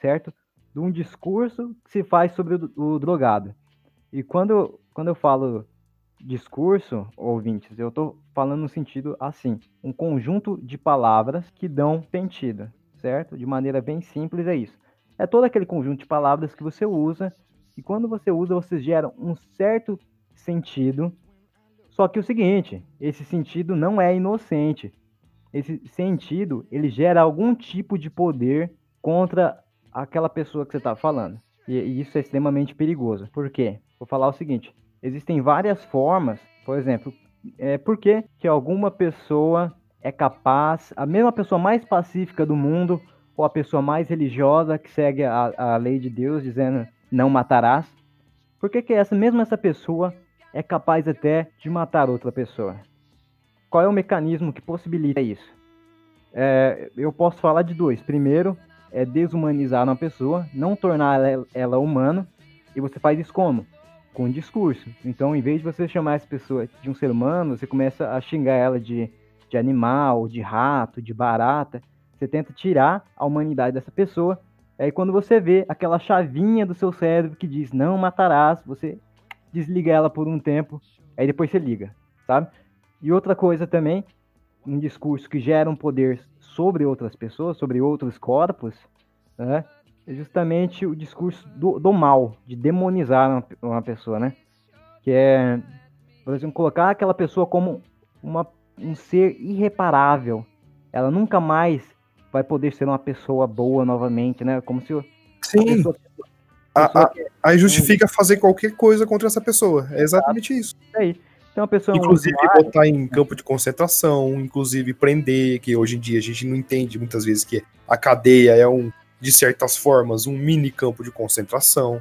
certo? De um discurso que se faz sobre o, o drogado. E quando, quando eu falo discurso, ouvintes, eu estou falando no sentido assim, um conjunto de palavras que dão sentido, certo? De maneira bem simples é isso. É todo aquele conjunto de palavras que você usa e quando você usa, você gera um certo sentido. Só que o seguinte, esse sentido não é inocente. Esse sentido, ele gera algum tipo de poder contra aquela pessoa que você está falando. E, e, isso é extremamente perigoso. Por quê? Vou falar o seguinte: existem várias formas, por exemplo, é, por que, que alguma pessoa é capaz, a mesma pessoa mais pacífica do mundo, ou a pessoa mais religiosa que segue a, a lei de Deus dizendo não matarás, por que, que essa mesma essa pessoa é capaz até de matar outra pessoa. Qual é o mecanismo que possibilita isso? É, eu posso falar de dois. Primeiro, é desumanizar uma pessoa, não tornar ela, ela humana, e você faz isso como? Com discurso. Então, em vez de você chamar essa pessoa de um ser humano, você começa a xingar ela de, de animal, de rato, de barata. Você tenta tirar a humanidade dessa pessoa. Aí, quando você vê aquela chavinha do seu cérebro que diz não matarás, você desliga ela por um tempo Aí depois você liga, sabe? E outra coisa também, um discurso que gera um poder sobre outras pessoas, sobre outros corpos, né? É justamente o discurso do, do mal, de demonizar uma, uma, pessoa, né? Que é, por exemplo, colocar aquela pessoa como uma, um ser irreparável. Ela nunca mais vai poder ser uma pessoa boa novamente, né? Como se Sim. A pessoa, a pessoa aí justifica fazer qualquer coisa contra essa pessoa. É exatamente isso. É isso. Então, a pessoa inclusive é um botar em campo de concentração, inclusive prender, que hoje em dia a gente não entende muitas vezes que a cadeia é um, de certas formas, um mini campo de concentração.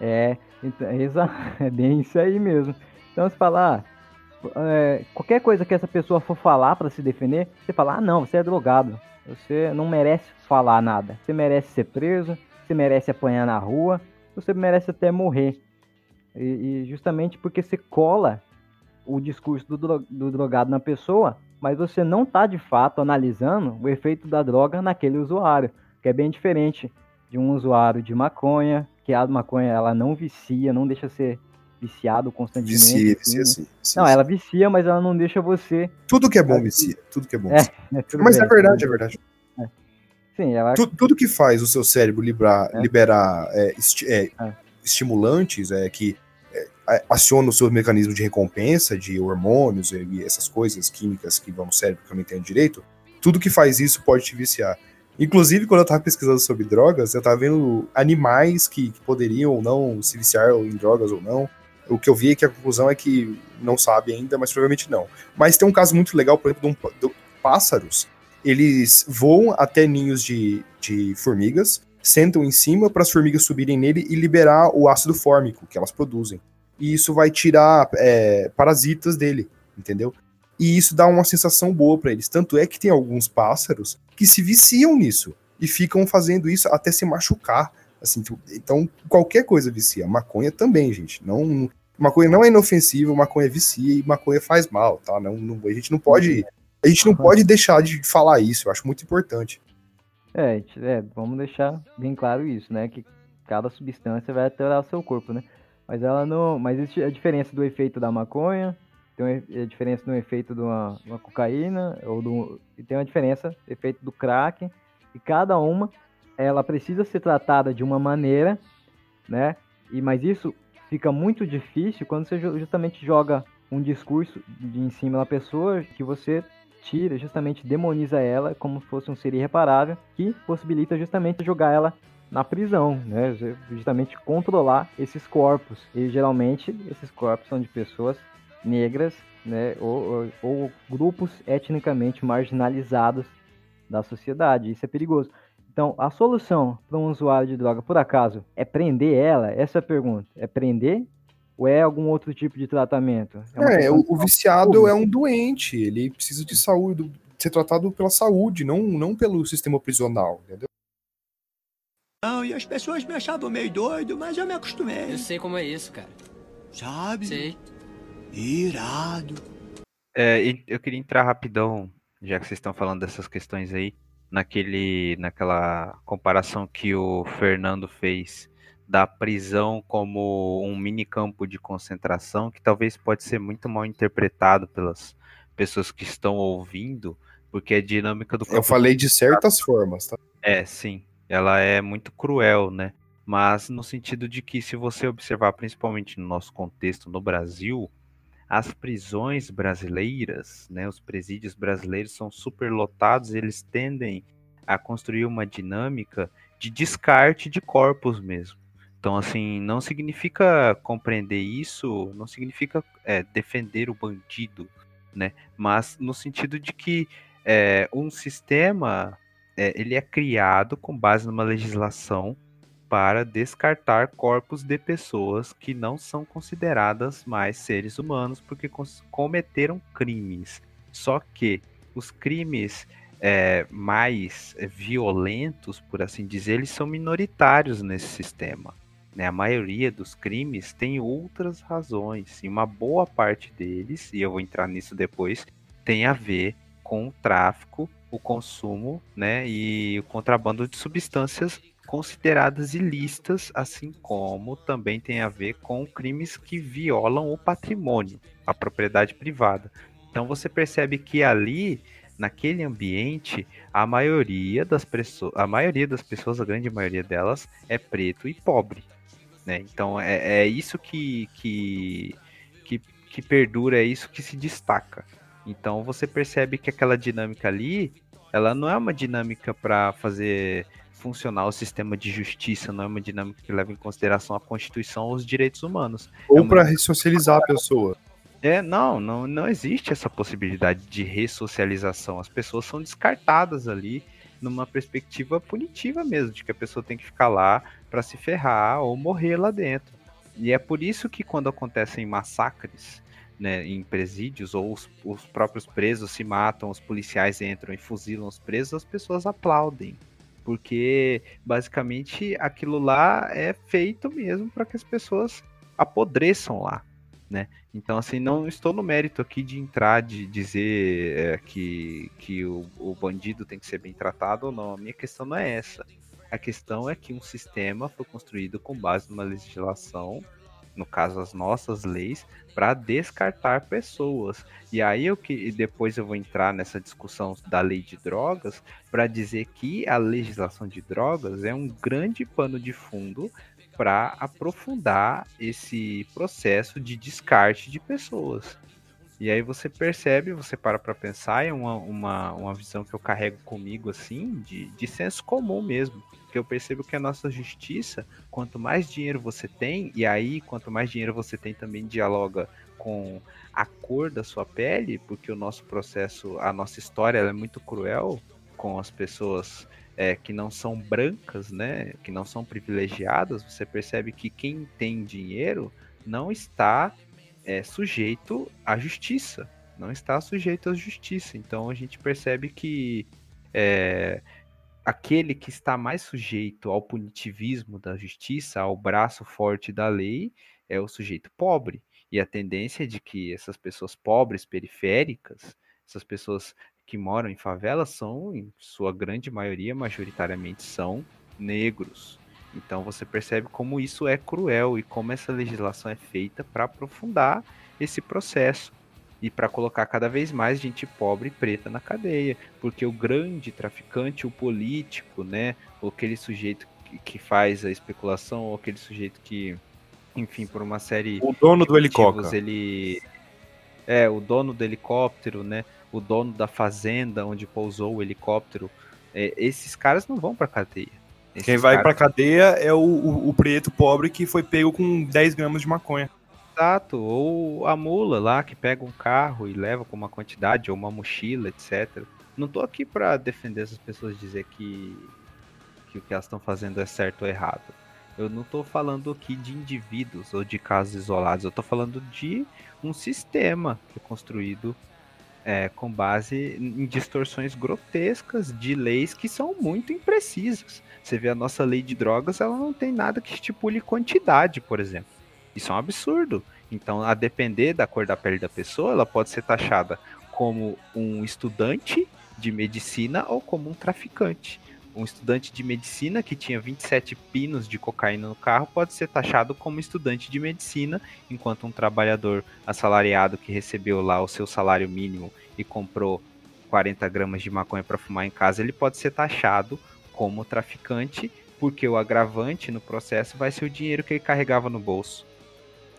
É, então, é bem isso aí mesmo. Então, se falar, é, qualquer coisa que essa pessoa for falar para se defender, você fala, ah, não, você é drogado. Você não merece falar nada. Você merece ser preso, você merece apanhar na rua, você merece até morrer. E, e justamente porque você cola o discurso do, dro do drogado na pessoa, mas você não está de fato analisando o efeito da droga naquele usuário, que é bem diferente de um usuário de maconha, que a maconha ela não vicia, não deixa ser viciado constantemente. Vicia, vicia sim. Não, ela vicia, mas ela não deixa você. Tudo que é bom vicia, tudo que é bom. É, é mas bem, é verdade, é verdade. É. Sim, ela... tudo, tudo que faz o seu cérebro liberar, é. liberar esti estimulantes, é que aciona os seus mecanismos de recompensa, de hormônios e essas coisas químicas que vão no cérebro que eu não entendo direito, tudo que faz isso pode te viciar. Inclusive, quando eu tava pesquisando sobre drogas, eu tava vendo animais que, que poderiam ou não se viciar em drogas ou não. O que eu vi é que a conclusão é que não sabe ainda, mas provavelmente não. Mas tem um caso muito legal, por exemplo, de, um, de pássaros. Eles voam até ninhos de, de formigas, sentam em cima para as formigas subirem nele e liberar o ácido fórmico que elas produzem e isso vai tirar é, parasitas dele, entendeu? E isso dá uma sensação boa para eles. Tanto é que tem alguns pássaros que se viciam nisso e ficam fazendo isso até se machucar. Assim, então, qualquer coisa vicia. Maconha também, gente. Não, maconha não é inofensiva, maconha vicia e maconha faz mal, tá? Não, não, a gente não pode, a gente não pode deixar de falar isso. Eu acho muito importante. É, é, vamos deixar bem claro isso, né? Que cada substância vai alterar o seu corpo, né? Mas ela não. Mas existe a diferença do efeito da maconha, tem a diferença no efeito de uma, uma cocaína, ou do, tem uma diferença no efeito do crack. E cada uma ela precisa ser tratada de uma maneira, né? E mas isso fica muito difícil quando você justamente joga um discurso de em cima da pessoa que você tira, justamente demoniza ela como se fosse um ser irreparável, que possibilita justamente jogar ela na prisão, né? Justamente controlar esses corpos. E geralmente esses corpos são de pessoas negras, né? Ou, ou, ou grupos etnicamente marginalizados da sociedade. Isso é perigoso. Então, a solução para um usuário de droga, por acaso, é prender ela? Essa é a pergunta. É prender ou é algum outro tipo de tratamento? É, é o, o, viciado é um doente, ele precisa de saúde, ser tratado pela saúde, não, não pelo sistema prisional, entendeu? E as pessoas me achavam meio doido, mas eu me acostumei. Eu sei como é isso, cara. Sabe? Sei. Irado. É, eu queria entrar rapidão, já que vocês estão falando dessas questões aí, naquele, naquela comparação que o Fernando fez da prisão como um mini campo de concentração, que talvez pode ser muito mal interpretado pelas pessoas que estão ouvindo, porque é dinâmica do Eu falei de certas formas, tá? É, sim ela é muito cruel, né? Mas no sentido de que, se você observar, principalmente no nosso contexto no Brasil, as prisões brasileiras, né, os presídios brasileiros são superlotados, eles tendem a construir uma dinâmica de descarte de corpos mesmo. Então, assim, não significa compreender isso, não significa é, defender o bandido, né? Mas no sentido de que é, um sistema é, ele é criado com base numa legislação para descartar corpos de pessoas que não são consideradas mais seres humanos porque cometeram crimes. Só que os crimes é, mais violentos, por assim dizer, eles são minoritários nesse sistema. Né? A maioria dos crimes tem outras razões, e uma boa parte deles, e eu vou entrar nisso depois, tem a ver com o tráfico o consumo né, e o contrabando de substâncias consideradas ilícitas, assim como também tem a ver com crimes que violam o patrimônio. a propriedade privada. Então você percebe que ali, naquele ambiente, a maioria das pessoas, a maioria das pessoas, a grande maioria delas, é preto e pobre. Né? Então é, é isso que, que, que, que perdura, é isso que se destaca. Então você percebe que aquela dinâmica ali, ela não é uma dinâmica para fazer funcionar o sistema de justiça, não é uma dinâmica que leva em consideração a Constituição ou os direitos humanos. Ou é uma... para ressocializar a pessoa. É, não, não, não existe essa possibilidade de ressocialização. As pessoas são descartadas ali numa perspectiva punitiva mesmo, de que a pessoa tem que ficar lá para se ferrar ou morrer lá dentro. E é por isso que quando acontecem massacres né, em presídios, ou os, os próprios presos se matam, os policiais entram e fuzilam os presos, as pessoas aplaudem porque basicamente aquilo lá é feito mesmo para que as pessoas apodreçam lá né? Então, assim, não estou no mérito aqui de entrar, de dizer é, que, que o, o bandido tem que ser bem tratado ou não. A minha questão não é essa. A questão é que um sistema foi construído com base numa legislação, no caso as nossas leis, para descartar pessoas. E aí eu que depois eu vou entrar nessa discussão da lei de drogas para dizer que a legislação de drogas é um grande pano de fundo para aprofundar esse processo de descarte de pessoas. E aí você percebe, você para para pensar, é uma, uma, uma visão que eu carrego comigo, assim, de, de senso comum mesmo. Que eu percebo que a nossa justiça, quanto mais dinheiro você tem, e aí quanto mais dinheiro você tem também dialoga com a cor da sua pele, porque o nosso processo, a nossa história é muito cruel com as pessoas é, que não são brancas, né, que não são privilegiadas, você percebe que quem tem dinheiro não está é, sujeito à justiça, não está sujeito à justiça. Então a gente percebe que é, aquele que está mais sujeito ao punitivismo da justiça, ao braço forte da lei, é o sujeito pobre. E a tendência é de que essas pessoas pobres, periféricas, essas pessoas que moram em favelas são, em sua grande maioria, majoritariamente são negros. Então você percebe como isso é cruel e como essa legislação é feita para aprofundar esse processo e para colocar cada vez mais gente pobre e preta na cadeia, porque o grande traficante, o político, né, ou aquele sujeito que faz a especulação, ou aquele sujeito que, enfim, por uma série o dono do helicóptero, ele é o dono do helicóptero, né? o dono da fazenda onde pousou o helicóptero, é, esses caras não vão para cadeia. Esses Quem vai caras... para cadeia é o, o, o, preto pobre que foi pego com 10 gramas de maconha. Exato, ou a mula lá que pega um carro e leva com uma quantidade, ou uma mochila, etc. Não tô aqui para defender essas pessoas dizer que, que o que elas estão fazendo é certo ou errado. Eu não estou falando aqui de indivíduos ou de casos isolados, eu estou falando de um sistema que é construído é, com base em distorções grotescas de leis que são muito imprecisas. Você vê a nossa lei de drogas, ela não tem nada que estipule quantidade, por exemplo. Isso é um absurdo. Então, a depender da cor da pele da pessoa, ela pode ser taxada como um estudante de medicina ou como um traficante. Um estudante de medicina que tinha 27 pinos de cocaína no carro pode ser taxado como estudante de medicina, enquanto um trabalhador assalariado que recebeu lá o seu salário mínimo e comprou 40 gramas de maconha para fumar em casa, ele pode ser taxado como traficante, porque o agravante no processo vai ser o dinheiro que ele carregava no bolso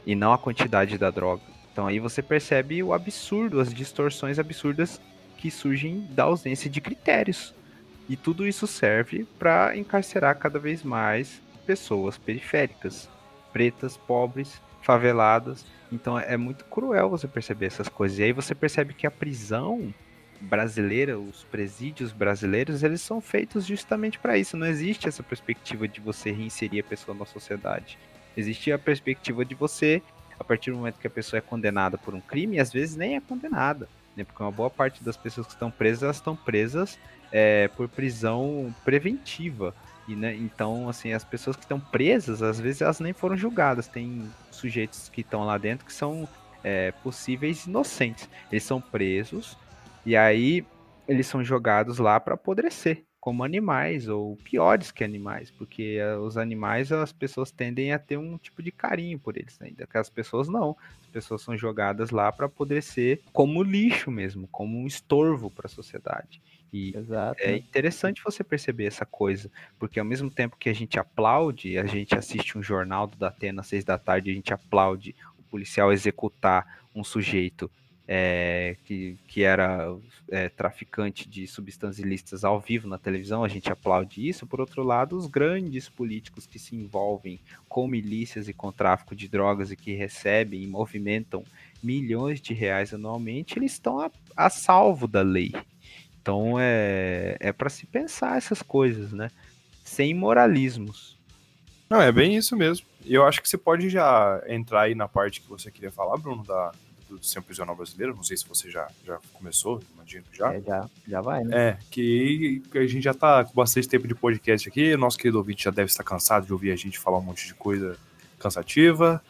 e não a quantidade da droga. Então aí você percebe o absurdo, as distorções absurdas que surgem da ausência de critérios. E tudo isso serve para encarcerar cada vez mais pessoas periféricas, pretas, pobres, faveladas. Então é muito cruel você perceber essas coisas. E aí você percebe que a prisão brasileira, os presídios brasileiros, eles são feitos justamente para isso. Não existe essa perspectiva de você reinserir a pessoa na sociedade. Existe a perspectiva de você, a partir do momento que a pessoa é condenada por um crime, às vezes nem é condenada, né? Porque uma boa parte das pessoas que estão presas, elas estão presas é, por prisão preventiva. E, né, então, assim, as pessoas que estão presas, às vezes elas nem foram julgadas. Tem sujeitos que estão lá dentro que são é, possíveis inocentes. Eles são presos e aí eles são jogados lá para apodrecer. Como animais ou piores que animais, porque eh, os animais as pessoas tendem a ter um tipo de carinho por eles ainda, que as pessoas não. As pessoas são jogadas lá para poder ser como lixo mesmo, como um estorvo para a sociedade. E Exato. é interessante você perceber essa coisa, porque ao mesmo tempo que a gente aplaude, a gente assiste um jornal do Datena às seis da tarde, a gente aplaude o policial executar um sujeito é, que, que era é, traficante de substâncias ilícitas ao vivo na televisão, a gente aplaude isso. Por outro lado, os grandes políticos que se envolvem com milícias e com tráfico de drogas e que recebem e movimentam milhões de reais anualmente, eles estão a, a salvo da lei. Então é, é para se pensar essas coisas, né? Sem moralismos. Não, é bem isso mesmo. Eu acho que você pode já entrar aí na parte que você queria falar, Bruno, da, do Sistema Prisional Brasileiro, não sei se você já, já começou, imagino que já. É, já, já vai, né? É, que a gente já tá com bastante tempo de podcast aqui, o nosso querido ouvinte já deve estar cansado de ouvir a gente falar um monte de coisa cansativa.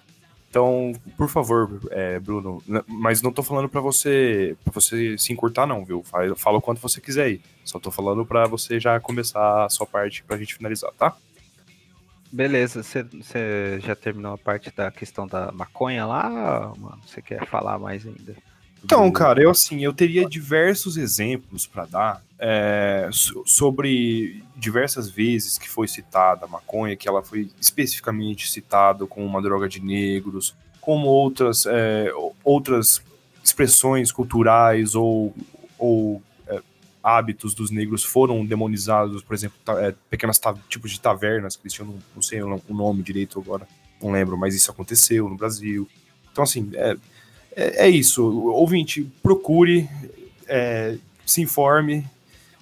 Então, por favor, é, Bruno, mas não tô falando para você para você se encurtar não, viu? Fala o quanto você quiser aí. Só tô falando para você já começar a sua parte pra gente finalizar, tá? Beleza, você já terminou a parte da questão da maconha lá, mano? Você quer falar mais ainda? Então, cara, eu assim, eu teria diversos exemplos para dar é, sobre diversas vezes que foi citada a maconha, que ela foi especificamente citada como uma droga de negros, como outras, é, outras expressões culturais ou, ou hábitos dos negros foram demonizados, por exemplo, é, pequenas tipos de tavernas, que não, não sei o nome direito agora, não lembro, mas isso aconteceu no Brasil. Então, assim, é, é, é isso. Ouvinte, procure, é, se informe.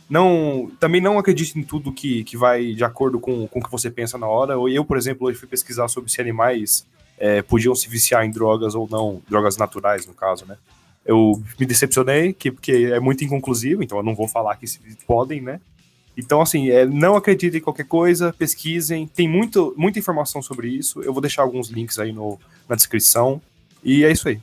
Não, também não acredite em tudo que, que vai de acordo com, com o que você pensa na hora. Eu, por exemplo, hoje fui pesquisar sobre se animais é, podiam se viciar em drogas ou não, drogas naturais, no caso, né? Eu me decepcionei, que, porque é muito inconclusivo, então eu não vou falar que podem, né? Então, assim, é, não acreditem em qualquer coisa, pesquisem, tem muito, muita informação sobre isso. Eu vou deixar alguns links aí no, na descrição. E é isso aí.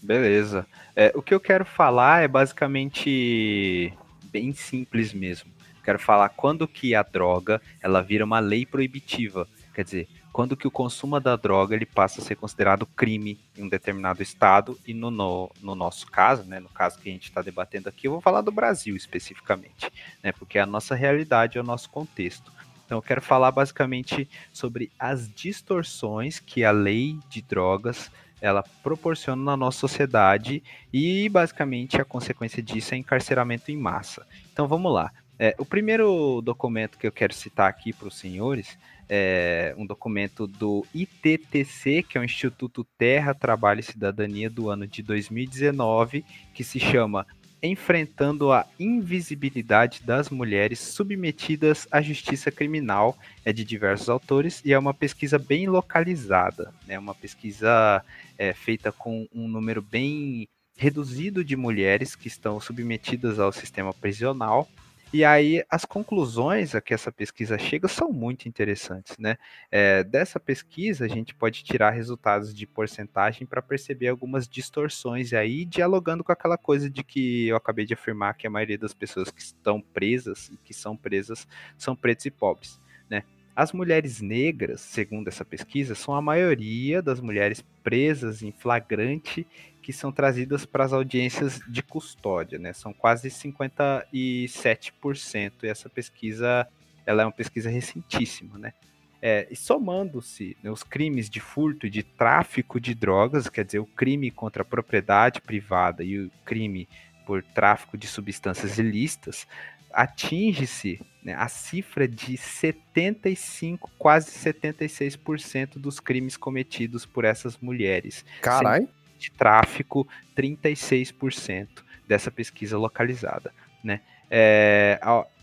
Beleza. É, o que eu quero falar é basicamente bem simples mesmo. Quero falar quando que a droga ela vira uma lei proibitiva. Quer dizer, quando que o consumo da droga ele passa a ser considerado crime em um determinado estado e no, no, no nosso caso, né, no caso que a gente está debatendo aqui, eu vou falar do Brasil especificamente, né, porque é a nossa realidade, é o nosso contexto. Então eu quero falar basicamente sobre as distorções que a lei de drogas ela proporciona na nossa sociedade e basicamente a consequência disso é encarceramento em massa. Então vamos lá. É, o primeiro documento que eu quero citar aqui para os senhores é, um documento do ITTC, que é o Instituto Terra, Trabalho e Cidadania do ano de 2019, que se chama Enfrentando a Invisibilidade das Mulheres Submetidas à Justiça Criminal. É de diversos autores e é uma pesquisa bem localizada, é né? uma pesquisa é, feita com um número bem reduzido de mulheres que estão submetidas ao sistema prisional e aí as conclusões a que essa pesquisa chega são muito interessantes, né? É, dessa pesquisa a gente pode tirar resultados de porcentagem para perceber algumas distorções aí, dialogando com aquela coisa de que eu acabei de afirmar que a maioria das pessoas que estão presas e que são presas são pretos e pobres, né? As mulheres negras, segundo essa pesquisa, são a maioria das mulheres presas em flagrante que são trazidas para as audiências de custódia, né? São quase 57%, e essa pesquisa ela é uma pesquisa recentíssima, né? É, e somando-se né, os crimes de furto e de tráfico de drogas, quer dizer, o crime contra a propriedade privada e o crime por tráfico de substâncias ilícitas, atinge-se né, a cifra de 75, quase 76% dos crimes cometidos por essas mulheres. Caralho! De tráfico 36% dessa pesquisa localizada, né? É,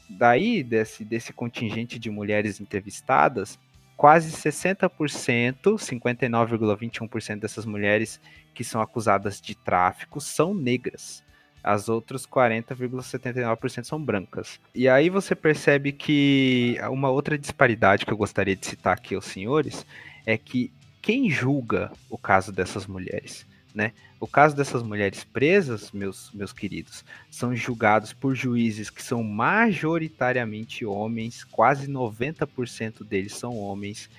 daí, desse, desse contingente de mulheres entrevistadas, quase 60%, 59,21% dessas mulheres que são acusadas de tráfico são negras. As outras 40,79% são brancas. E aí você percebe que uma outra disparidade que eu gostaria de citar aqui aos senhores é que quem julga o caso dessas mulheres? Né? O caso dessas mulheres presas, meus, meus queridos, são julgados por juízes que são majoritariamente homens, quase 90% deles são homens,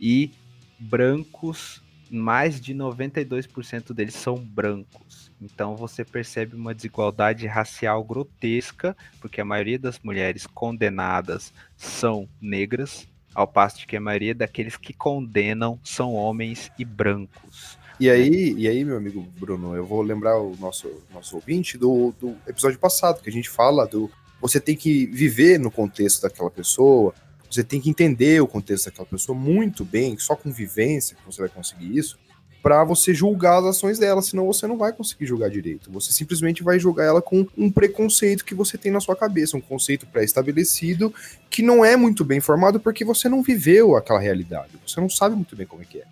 e brancos, mais de 92% deles são brancos. Então você percebe uma desigualdade racial grotesca, porque a maioria das mulheres condenadas são negras, ao passo de que a maioria daqueles que condenam são homens e brancos. E aí, e aí, meu amigo Bruno, eu vou lembrar o nosso, nosso ouvinte do, do episódio passado, que a gente fala do. Você tem que viver no contexto daquela pessoa, você tem que entender o contexto daquela pessoa muito bem, só com vivência que você vai conseguir isso, para você julgar as ações dela, senão você não vai conseguir julgar direito. Você simplesmente vai julgar ela com um preconceito que você tem na sua cabeça, um conceito pré-estabelecido que não é muito bem formado porque você não viveu aquela realidade, você não sabe muito bem como é que é.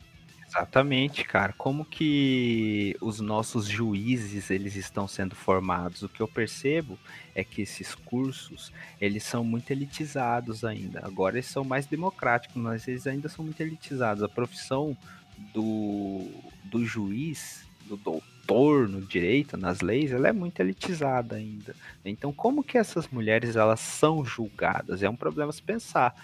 Exatamente, cara. Como que os nossos juízes eles estão sendo formados? O que eu percebo é que esses cursos eles são muito elitizados ainda. Agora eles são mais democráticos, mas eles ainda são muito elitizados. A profissão do, do juiz, do doutor no direito, nas leis, ela é muito elitizada ainda. Então, como que essas mulheres elas são julgadas? É um problema se pensar.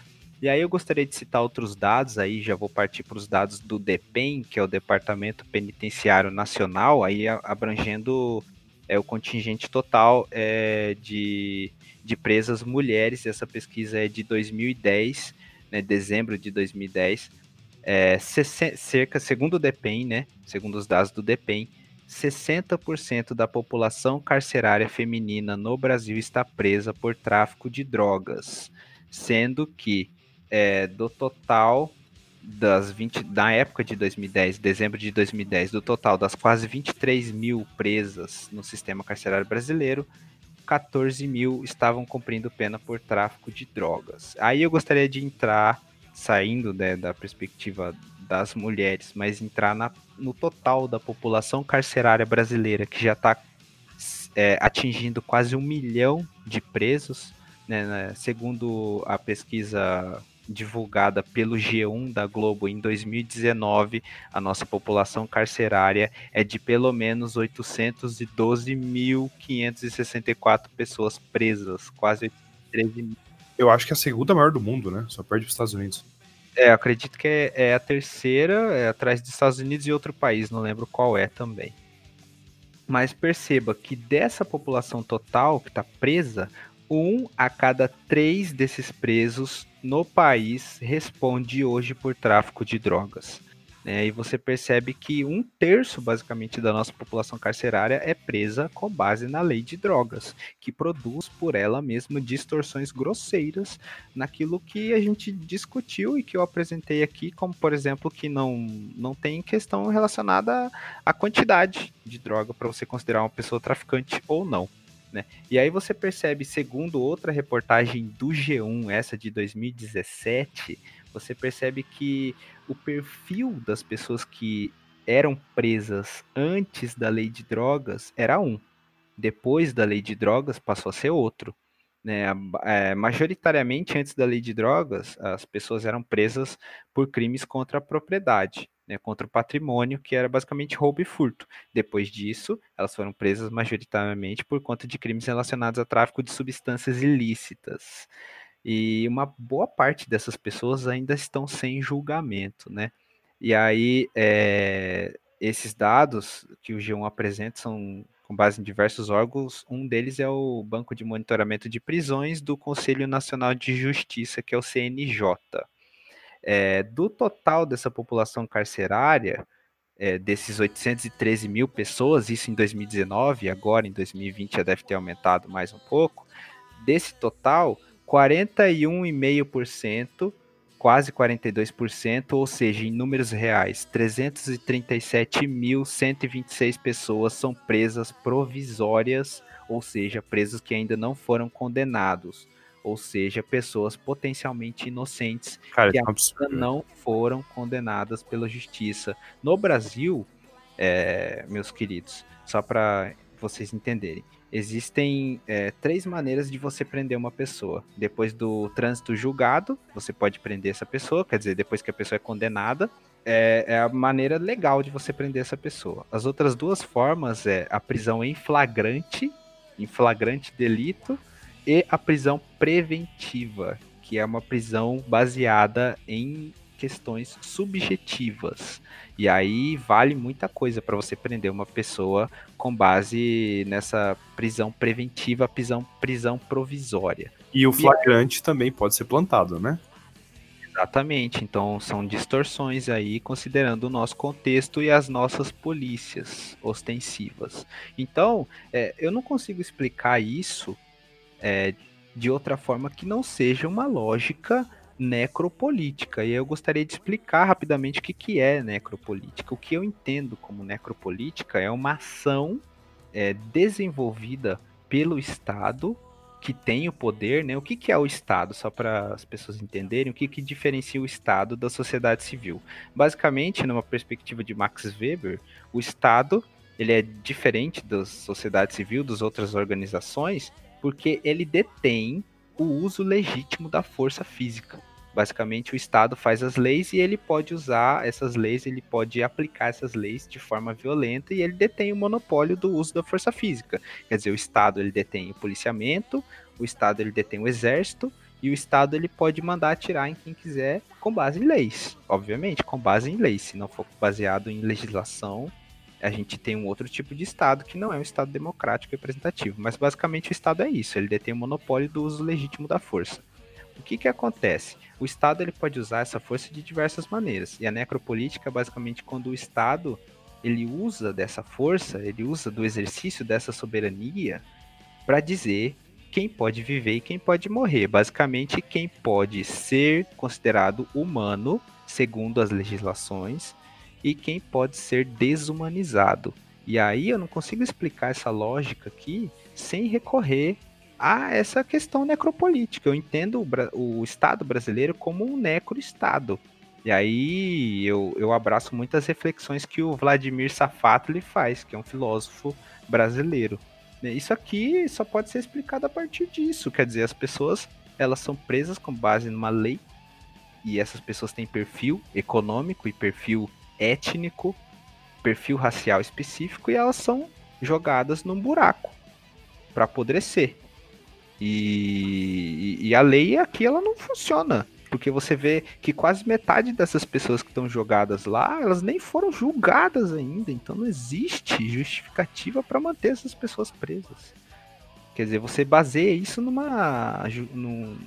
E aí eu gostaria de citar outros dados, aí já vou partir para os dados do DEPEN, que é o Departamento Penitenciário Nacional, aí abrangendo é, o contingente total é, de, de presas mulheres. Essa pesquisa é de 2010, né, dezembro de 2010. É, cerca, segundo o DEPEN, né, segundo os dados do DEPEN, 60% da população carcerária feminina no Brasil está presa por tráfico de drogas, sendo que é, do total das 20, na época de 2010, dezembro de 2010, do total das quase 23 mil presas no sistema carcerário brasileiro, 14 mil estavam cumprindo pena por tráfico de drogas. Aí eu gostaria de entrar, saindo né, da perspectiva das mulheres, mas entrar na, no total da população carcerária brasileira, que já está é, atingindo quase um milhão de presos, né, né, segundo a pesquisa divulgada pelo G1 da Globo em 2019, a nossa população carcerária é de pelo menos 812.564 pessoas presas, quase 13 mil. Eu acho que é a segunda maior do mundo, né? Só perde os Estados Unidos. É, acredito que é, é, a terceira, é atrás dos Estados Unidos e outro país, não lembro qual é também. Mas perceba que dessa população total que está presa, um a cada três desses presos no país responde hoje por tráfico de drogas. É, e você percebe que um terço, basicamente, da nossa população carcerária é presa com base na lei de drogas, que produz por ela mesma distorções grosseiras naquilo que a gente discutiu e que eu apresentei aqui, como, por exemplo, que não, não tem questão relacionada à quantidade de droga para você considerar uma pessoa traficante ou não. Né? E aí você percebe, segundo outra reportagem do G1, essa de 2017, você percebe que o perfil das pessoas que eram presas antes da lei de drogas era um. Depois da lei de drogas passou a ser outro. Né? É, majoritariamente, antes da lei de drogas, as pessoas eram presas por crimes contra a propriedade né, contra o patrimônio, que era basicamente roubo e furto. Depois disso, elas foram presas majoritariamente por conta de crimes relacionados a tráfico de substâncias ilícitas. E uma boa parte dessas pessoas ainda estão sem julgamento, né? E aí, é, esses dados que o G1 apresenta são com base em diversos órgãos. Um deles é o Banco de Monitoramento de Prisões do Conselho Nacional de Justiça, que é o CNJ. É, do total dessa população carcerária, é, desses 813 mil pessoas, isso em 2019, agora em 2020 já deve ter aumentado mais um pouco, desse total, 41,5%, quase 42%, ou seja, em números reais, 337.126 pessoas são presas provisórias, ou seja, presos que ainda não foram condenados ou seja, pessoas potencialmente inocentes Cara, que é ainda não foram condenadas pela justiça. No Brasil, é, meus queridos, só para vocês entenderem, existem é, três maneiras de você prender uma pessoa. Depois do trânsito julgado, você pode prender essa pessoa, quer dizer, depois que a pessoa é condenada, é, é, a maneira legal de você prender essa pessoa. As outras duas formas é a prisão em flagrante, em flagrante delito, e a prisão preventiva, que é uma prisão baseada em questões subjetivas. E aí vale muita coisa para você prender uma pessoa com base nessa prisão preventiva, prisão, prisão provisória. E o flagrante e também pode ser plantado, né? Exatamente. Então são distorções aí, considerando o nosso contexto e as nossas polícias ostensivas. Então, é, eu não consigo explicar isso é, de outra forma que não seja uma lógica necropolítica. E eu gostaria de explicar rapidamente o que, que é necropolítica. O que eu entendo como necropolítica é uma ação é, desenvolvida pelo Estado que tem o poder, né? O que, que é o Estado? Só para as pessoas entenderem, o que, que diferencia o Estado da sociedade civil? Basicamente, numa perspectiva de Max Weber, o Estado ele é diferente da sociedade civil, das outras organizações, porque ele detém o uso legítimo da força física. Basicamente, o Estado faz as leis e ele pode usar essas leis, ele pode aplicar essas leis de forma violenta e ele detém o monopólio do uso da força física. Quer dizer, o Estado ele detém o policiamento, o Estado ele detém o exército e o Estado ele pode mandar atirar em quem quiser com base em leis, obviamente, com base em leis. Se não for baseado em legislação, a gente tem um outro tipo de Estado que não é um Estado democrático representativo. Mas basicamente o Estado é isso, ele detém o monopólio do uso legítimo da força. O que, que acontece? O Estado ele pode usar essa força de diversas maneiras. E a necropolítica é basicamente quando o Estado ele usa dessa força, ele usa do exercício dessa soberania para dizer quem pode viver e quem pode morrer. Basicamente, quem pode ser considerado humano, segundo as legislações, e quem pode ser desumanizado. E aí eu não consigo explicar essa lógica aqui sem recorrer a essa questão necropolítica. Eu entendo o, o Estado brasileiro como um necroestado. E aí eu, eu abraço muitas reflexões que o Vladimir Safatli faz, que é um filósofo brasileiro. Isso aqui só pode ser explicado a partir disso. Quer dizer, as pessoas elas são presas com base numa lei e essas pessoas têm perfil econômico e perfil étnico, perfil racial específico e elas são jogadas num buraco para apodrecer. E, e, a lei aqui ela não funciona. Porque você vê que quase metade dessas pessoas que estão jogadas lá, elas nem foram julgadas ainda. Então não existe justificativa para manter essas pessoas presas. Quer dizer, você baseia isso numa,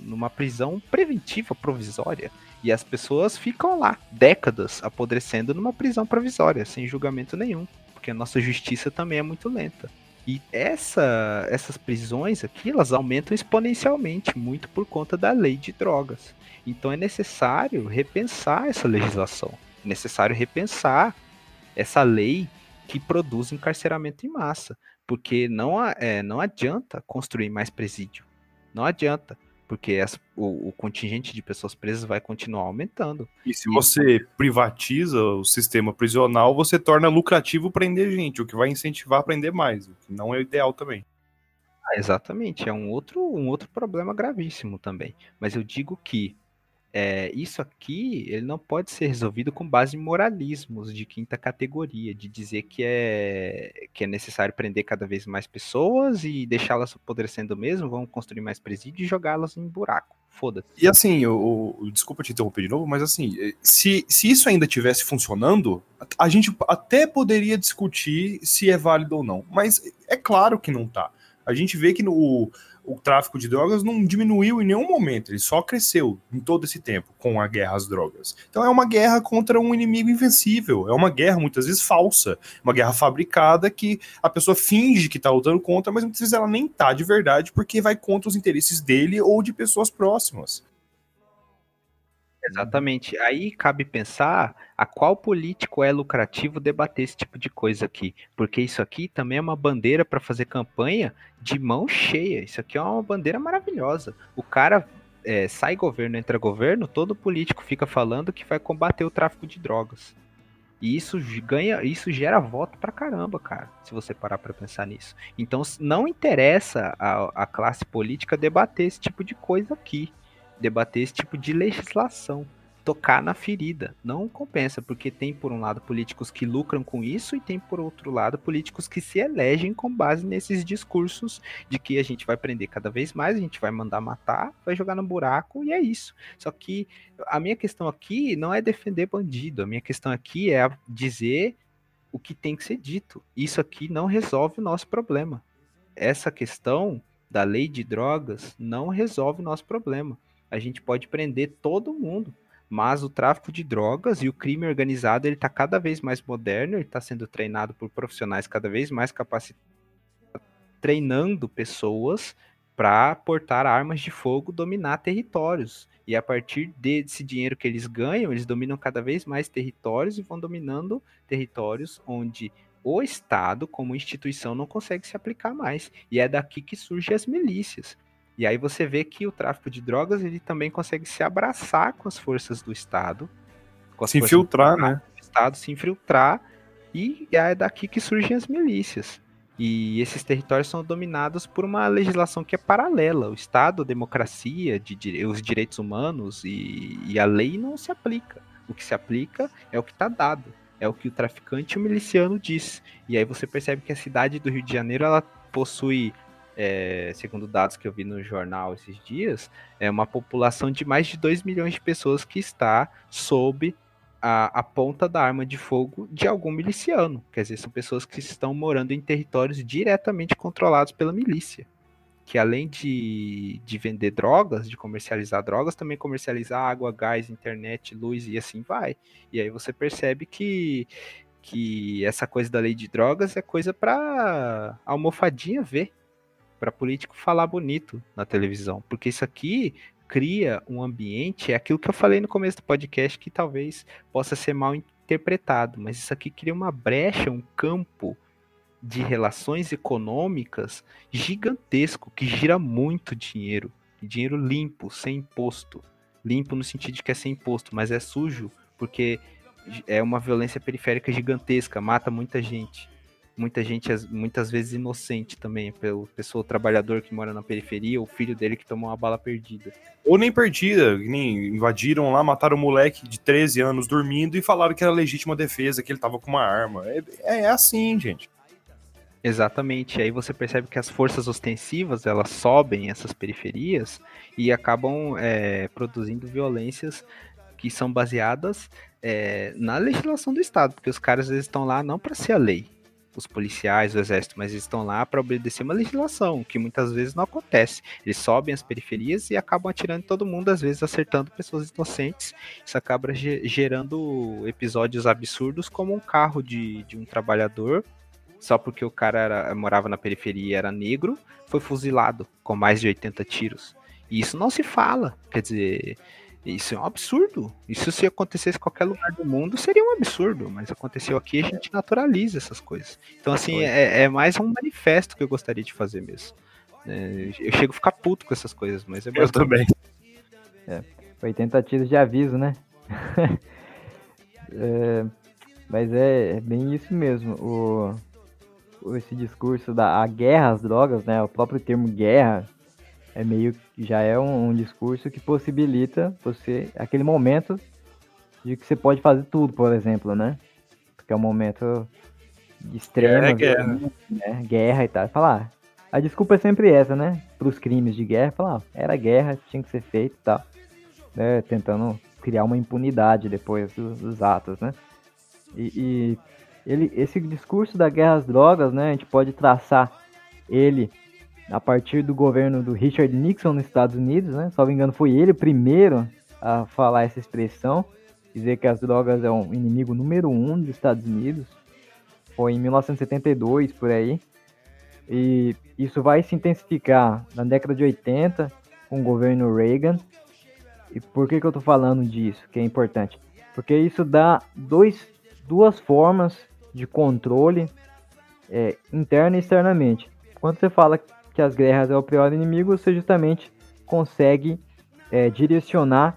numa prisão preventiva provisória. E as pessoas ficam lá, décadas, apodrecendo numa prisão provisória, sem julgamento nenhum. Porque a nossa justiça também é muito lenta. E essa, essas prisões aqui, elas aumentam exponencialmente, muito por conta da lei de drogas. Então é necessário repensar essa legislação. É necessário repensar essa lei que produz encarceramento em massa. Porque não, é, não adianta construir mais presídio. Não adianta porque as, o, o, contingente de pessoas presas vai continuar aumentando. E se você privatiza o sistema prisional, você torna lucrativo prender gente, o que vai incentivar a prender mais, o que não é ideal também. Ah, exatamente, é um outro, um outro problema gravíssimo também. Mas eu digo que é, isso aqui ele não pode ser resolvido com base em moralismos de quinta categoria, de dizer que é, que é necessário prender cada vez mais pessoas e deixá-las apodrecendo mesmo, vamos construir mais presídio e jogá-las em buraco. Foda-se. E assim, desculpa te interromper de novo, mas assim, se, se isso ainda tivesse funcionando, a gente até poderia discutir se é válido ou não. Mas é claro que não tá. A gente vê que no, o tráfico de drogas não diminuiu em nenhum momento, ele só cresceu em todo esse tempo com a guerra às drogas. Então é uma guerra contra um inimigo invencível, é uma guerra muitas vezes falsa, uma guerra fabricada que a pessoa finge que está lutando contra, mas muitas vezes ela nem tá de verdade porque vai contra os interesses dele ou de pessoas próximas. Exatamente. Aí cabe pensar a qual político é lucrativo debater esse tipo de coisa aqui. Porque isso aqui também é uma bandeira para fazer campanha de mão cheia. Isso aqui é uma bandeira maravilhosa. O cara é, sai governo, entra governo, todo político fica falando que vai combater o tráfico de drogas. E isso ganha, isso gera voto pra caramba, cara, se você parar pra pensar nisso. Então não interessa a, a classe política debater esse tipo de coisa aqui debater esse tipo de legislação. tocar na ferida. Não compensa, porque tem por um lado políticos que lucram com isso e tem por outro lado políticos que se elegem com base nesses discursos de que a gente vai prender cada vez mais, a gente vai mandar matar, vai jogar no buraco e é isso. Só que a minha questão aqui não é defender bandido, a minha questão aqui é dizer o que tem que ser dito. Isso aqui não resolve o nosso problema. Essa questão da lei de drogas não resolve o nosso problema. A gente pode prender todo mundo, mas o tráfico de drogas e o crime organizado ele está cada vez mais moderno, ele está sendo treinado por profissionais cada vez mais capacitados, treinando pessoas para portar armas de fogo, dominar territórios. E a partir desse dinheiro que eles ganham, eles dominam cada vez mais territórios e vão dominando territórios onde o Estado, como instituição, não consegue se aplicar mais. E é daqui que surgem as milícias. E aí você vê que o tráfico de drogas ele também consegue se abraçar com as forças do Estado. se infiltrar, né? Estado se infiltrar. E é daqui que surgem as milícias. E esses territórios são dominados por uma legislação que é paralela. O Estado, a democracia, de, os direitos humanos e, e a lei não se aplica. O que se aplica é o que está dado. É o que o traficante e o miliciano diz. E aí você percebe que a cidade do Rio de Janeiro ela possui é, segundo dados que eu vi no jornal esses dias, é uma população de mais de 2 milhões de pessoas que está sob a, a, ponta da arma de fogo de algum miliciano. Quer dizer, são pessoas que estão morando em territórios diretamente controlados pela milícia. Que além de, de vender drogas, de comercializar drogas, também comercializar água, gás, internet, luz e assim vai. E aí você percebe que, que essa coisa da lei de drogas é coisa para almofadinha ver para político falar bonito na televisão, porque isso aqui cria um ambiente, é aquilo que eu falei no começo do podcast que talvez possa ser mal interpretado, mas isso aqui cria uma brecha, um campo de relações econômicas gigantesco que gira muito dinheiro, dinheiro limpo, sem imposto, limpo no sentido de que é sem imposto, mas é sujo porque é uma violência periférica gigantesca, mata muita gente muita gente, muitas vezes inocente também, pelo pessoa trabalhador que mora na periferia, o filho dele que tomou uma bala perdida. Ou nem perdida, nem invadiram lá, mataram um moleque de 13 anos dormindo e falaram que era legítima defesa, que ele tava com uma arma. É, é assim, gente. Exatamente. Aí você percebe que as forças ostensivas elas sobem essas periferias e acabam é, produzindo violências que são baseadas é, na legislação do Estado, porque os caras eles estão lá não para ser a lei, os policiais, o exército, mas eles estão lá para obedecer uma legislação, que muitas vezes não acontece. Eles sobem as periferias e acabam atirando todo mundo, às vezes acertando pessoas inocentes. Isso acaba gerando episódios absurdos, como um carro de, de um trabalhador, só porque o cara era, morava na periferia e era negro, foi fuzilado com mais de 80 tiros. E isso não se fala. Quer dizer, isso é um absurdo. Isso se acontecesse em qualquer lugar do mundo seria um absurdo, mas aconteceu aqui a gente naturaliza essas coisas. Então, assim, é, é mais um manifesto que eu gostaria de fazer mesmo. É, eu chego a ficar puto com essas coisas, mas é Eu também. É, foi tentativas de aviso, né? é, mas é, é, bem isso mesmo. O, esse discurso da guerra às drogas, né? O próprio termo guerra é meio já é um, um, discurso que possibilita você aquele momento de que você pode fazer tudo, por exemplo, né? Porque é um momento de extrema guerra, né? guerra e tal. Falar, a desculpa é sempre essa, né? Para os crimes de guerra, falar, era guerra, tinha que ser feito e tal, né? Tentando criar uma impunidade depois dos, dos atos, né? E, e ele, esse discurso da guerra às drogas, né? A gente pode traçar ele a partir do governo do Richard Nixon nos Estados Unidos, né? Só me engano, foi ele o primeiro a falar essa expressão, dizer que as drogas é um inimigo número um dos Estados Unidos. Foi em 1972 por aí. E isso vai se intensificar na década de 80 com o governo Reagan. E por que, que eu estou falando disso, que é importante? Porque isso dá dois, duas formas de controle é, interno e externamente. Quando você fala que as guerras é o pior inimigo, você justamente consegue é, direcionar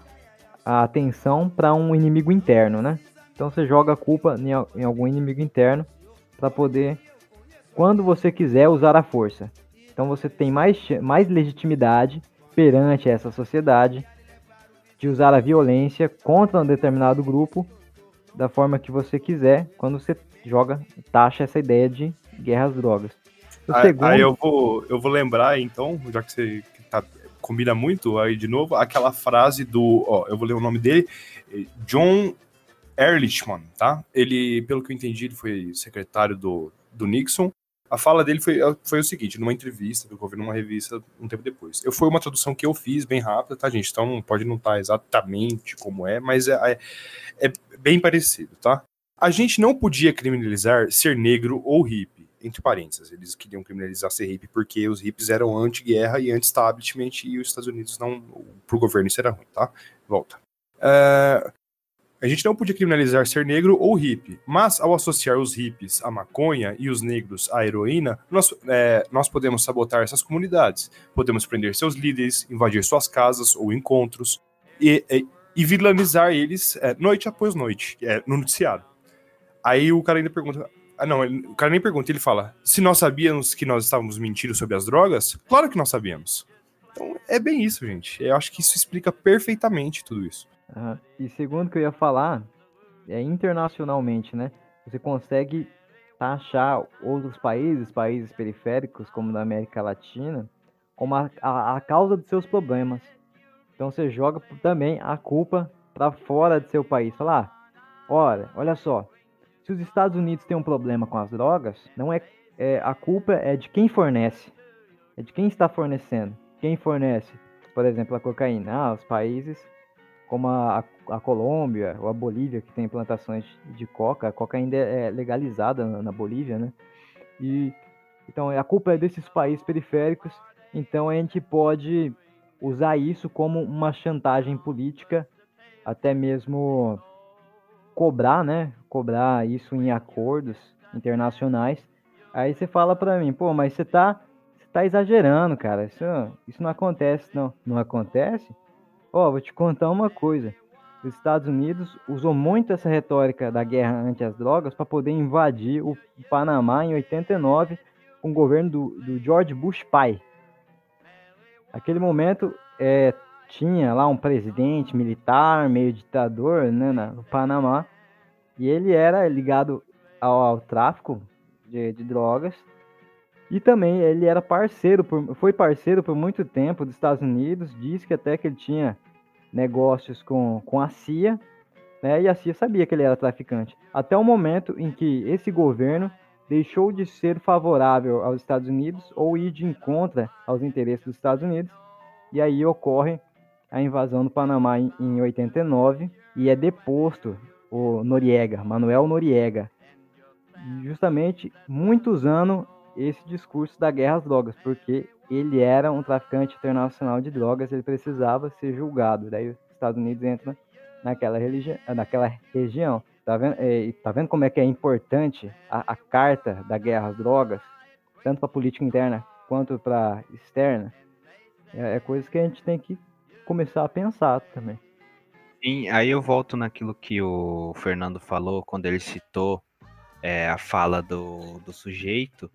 a atenção para um inimigo interno, né? Então você joga a culpa em, em algum inimigo interno para poder, quando você quiser, usar a força. Então você tem mais, mais legitimidade perante essa sociedade de usar a violência contra um determinado grupo da forma que você quiser quando você joga, taxa essa ideia de guerra às drogas. Aí, segundo... aí, eu, vou, eu vou lembrar, então, já que você tá, combina muito, aí de novo, aquela frase do. Ó, eu vou ler o nome dele, John Ehrlichman, tá? Ele, pelo que eu entendi, ele foi secretário do, do Nixon. A fala dele foi, foi o seguinte, numa entrevista que eu ouvi numa revista um tempo depois. Eu foi uma tradução que eu fiz bem rápida, tá, gente? Então pode não estar tá exatamente como é, mas é, é, é bem parecido, tá? A gente não podia criminalizar ser negro ou hippie, entre parênteses. Eles queriam criminalizar ser hippie porque os hippies eram anti-guerra e anti-establishment e os Estados Unidos não. Pro governo isso era ruim, tá? Volta. Uh, a gente não podia criminalizar ser negro ou hippie, mas ao associar os hippies à maconha e os negros à heroína, nós, é, nós podemos sabotar essas comunidades. Podemos prender seus líderes, invadir suas casas ou encontros e, e, e vilanizar eles é, noite após noite, é, no noticiário. Aí o cara ainda pergunta. Ah, não, o cara nem pergunta, ele fala: se nós sabíamos que nós estávamos mentindo sobre as drogas? Claro que nós sabíamos. Então é bem isso, gente. Eu acho que isso explica perfeitamente tudo isso. Uhum. E segundo que eu ia falar, é internacionalmente, né? Você consegue taxar outros países, países periféricos, como na América Latina, como a, a, a causa dos seus problemas. Então você joga também a culpa para fora de seu país. Falar, ah, olha, olha só, se os Estados Unidos têm um problema com as drogas, não é, é a culpa é de quem fornece, é de quem está fornecendo. Quem fornece, por exemplo, a cocaína, ah, os países como a, a Colômbia ou a Bolívia, que tem plantações de coca. A coca ainda é legalizada na, na Bolívia, né? E então a culpa é desses países periféricos. Então a gente pode usar isso como uma chantagem política, até mesmo cobrar, né? Cobrar isso em acordos internacionais. Aí você fala para mim, pô, mas você tá, você tá exagerando, cara. Isso, isso não acontece, não. Não acontece? Ó, oh, vou te contar uma coisa. Os Estados Unidos usou muito essa retórica da guerra anti as drogas para poder invadir o Panamá em 89 com o governo do, do George Bush pai. Naquele momento é, tinha lá um presidente militar, meio ditador, né, no Panamá, e ele era ligado ao, ao tráfico de, de drogas. E também ele era parceiro, por, foi parceiro por muito tempo dos Estados Unidos, disse que até que ele tinha negócios com, com a CIA, né, e a CIA sabia que ele era traficante. Até o momento em que esse governo deixou de ser favorável aos Estados Unidos ou ir de encontro aos interesses dos Estados Unidos, e aí ocorre a invasão do Panamá em, em 89 e é deposto o Noriega, Manuel Noriega, justamente muito usando esse discurso da guerra às drogas, porque ele era um traficante internacional de drogas, ele precisava ser julgado. Daí os Estados Unidos entram naquela, religi naquela região. Tá vendo, é, tá vendo como é que é importante a, a carta da guerra às drogas, tanto para política interna quanto para externa? É, é coisa que a gente tem que começar a pensar também. Sim, aí eu volto naquilo que o Fernando falou quando ele citou é, a fala do, do sujeito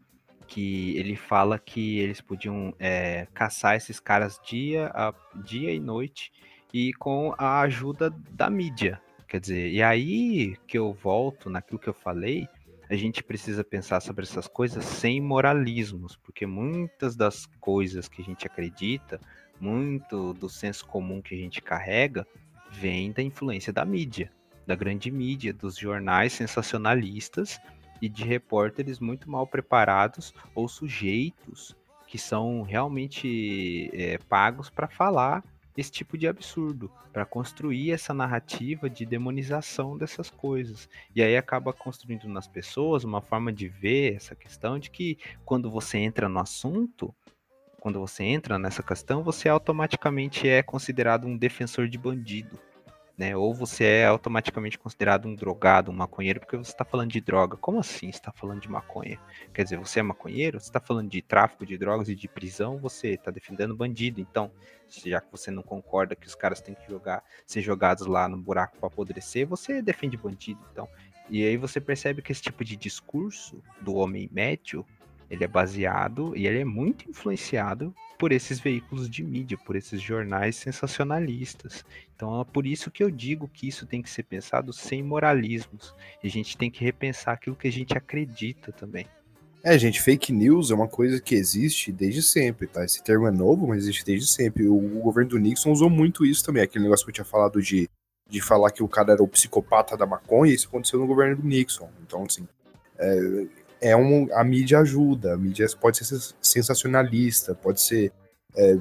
que ele fala que eles podiam é, caçar esses caras dia, a, dia e noite e com a ajuda da mídia. Quer dizer, e aí que eu volto naquilo que eu falei, a gente precisa pensar sobre essas coisas sem moralismos, porque muitas das coisas que a gente acredita, muito do senso comum que a gente carrega, vem da influência da mídia, da grande mídia, dos jornais sensacionalistas e de repórteres muito mal preparados ou sujeitos que são realmente é, pagos para falar esse tipo de absurdo, para construir essa narrativa de demonização dessas coisas. E aí acaba construindo nas pessoas uma forma de ver essa questão de que quando você entra no assunto, quando você entra nessa questão, você automaticamente é considerado um defensor de bandido né? Ou você é automaticamente considerado um drogado, um maconheiro, porque você está falando de droga. Como assim está falando de maconha? Quer dizer, você é maconheiro? Você está falando de tráfico de drogas e de prisão? Você está defendendo bandido. Então, já que você não concorda que os caras têm que jogar, ser jogados lá no buraco para apodrecer, você defende bandido. Então, e aí você percebe que esse tipo de discurso do homem médio Ele é baseado e ele é muito influenciado por esses veículos de mídia, por esses jornais sensacionalistas. Então é por isso que eu digo que isso tem que ser pensado sem moralismos. E a gente tem que repensar aquilo que a gente acredita também. É, gente, fake news é uma coisa que existe desde sempre, tá? Esse termo é novo, mas existe desde sempre. O, o governo do Nixon usou muito isso também, aquele negócio que eu tinha falado de, de falar que o cara era o psicopata da maconha, isso aconteceu no governo do Nixon. Então, assim, é, é um, a mídia ajuda, a mídia pode ser sensacionalista, pode ser é,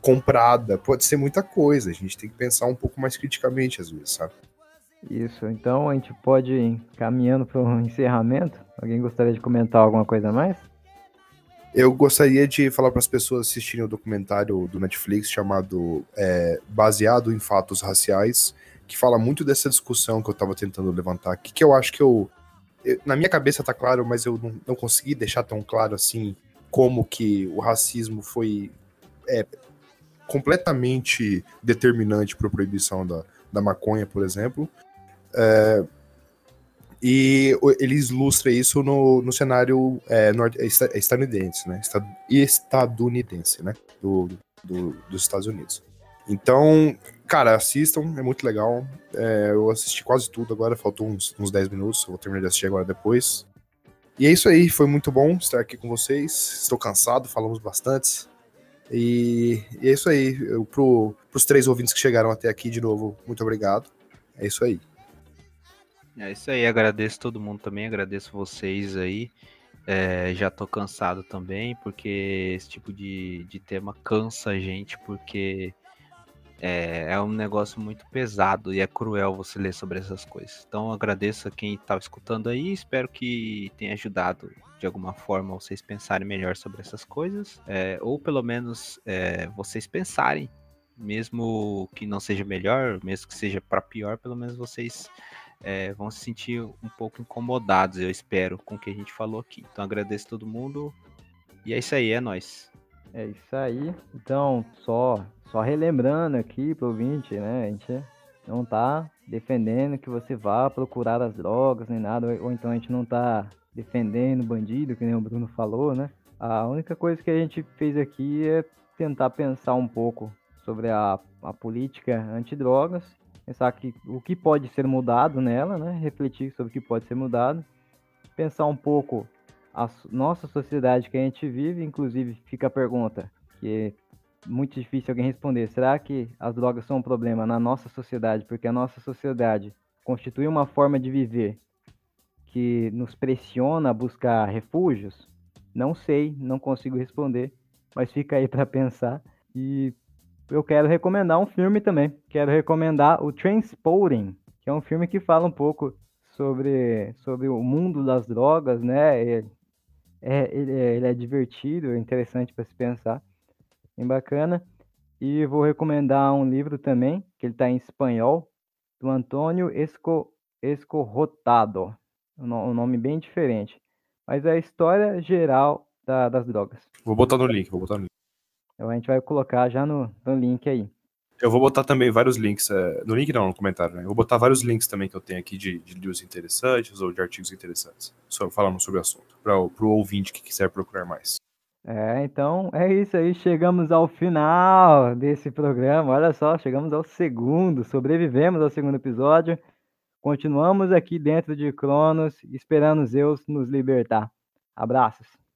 comprada, pode ser muita coisa. A gente tem que pensar um pouco mais criticamente às vezes, sabe? Isso, então a gente pode ir caminhando para o encerramento. Alguém gostaria de comentar alguma coisa a mais? Eu gostaria de falar para as pessoas assistirem o documentário do Netflix chamado é, Baseado em Fatos Raciais, que fala muito dessa discussão que eu estava tentando levantar aqui, que eu acho que eu, Na minha cabeça tá claro, mas eu não, não consegui deixar tão claro assim como que o racismo foi é, completamente determinante para a proibição da, da maconha, por exemplo. É, e ele ilustra isso no, no cenário é, é estadunidense, né? Estadunidense, né? Do, do, dos Estados Unidos. Então, cara, assistam, é muito legal. É, eu assisti quase tudo agora, faltou uns, uns 10 minutos, vou terminar de assistir agora depois. E é isso aí, foi muito bom estar aqui com vocês. Estou cansado, falamos bastante. E, e é isso aí. Pro, pros três ouvintes que chegaram até aqui, de novo, muito obrigado. É isso aí. É isso aí, agradeço todo mundo também, agradeço vocês aí. É, já tô cansado também, porque esse tipo de, de tema cansa a gente, porque é, é, um negócio muito pesado e é cruel você ler sobre essas coisas. Então agradeço a quem estava escutando aí, espero que tenha ajudado de alguma forma vocês pensarem melhor sobre essas coisas, é, ou pelo menos é, vocês pensarem, mesmo que não seja melhor, mesmo que seja para pior, pelo menos vocês é, vão se sentir um pouco incomodados, eu espero, com o que a gente falou aqui. Então agradeço todo mundo e é isso aí, é nós. É isso aí. Então, só só relembrando aqui pro ouvinte, né? A gente não tá defendendo que você vá procurar as drogas nem nada, ou então a gente não tá defendendo bandido, que nem o Bruno falou, né? A única coisa que a gente fez aqui é tentar pensar um pouco sobre a, a política antidrogas, pensar que o que pode ser mudado nela, né? Refletir sobre o que pode ser mudado, pensar um pouco a nossa sociedade que a gente vive, inclusive fica a pergunta que muito difícil alguém responder. Será que as drogas são um problema na nossa sociedade porque a nossa sociedade constitui uma forma de viver que nos pressiona a buscar refúgios? Não sei, não consigo responder, mas fica aí para pensar. E eu quero recomendar um filme também. Quero recomendar o Transporting, que é um filme que fala um pouco sobre, sobre o mundo das drogas, né? É, é, ele, é, ele é divertido, é interessante para se pensar bem bacana. E vou recomendar um livro também, que ele está em espanhol, do Antônio Esco, Escorrotado. Um nome bem diferente. Mas é a história geral da, das drogas. Vou botar no link, vou botar no link. Então a gente vai colocar já no, no link aí. Eu vou botar também vários links, é, no link não, no comentário, né? Eu vou botar vários links também que eu tenho aqui de, de news interessantes ou de artigos interessantes, só falando sobre o assunto, para o ouvinte que quiser procurar mais. É, então é isso aí. Chegamos ao final desse programa. Olha só, chegamos ao segundo. Sobrevivemos ao segundo episódio. Continuamos aqui dentro de Cronos, esperando Zeus nos libertar. Abraços.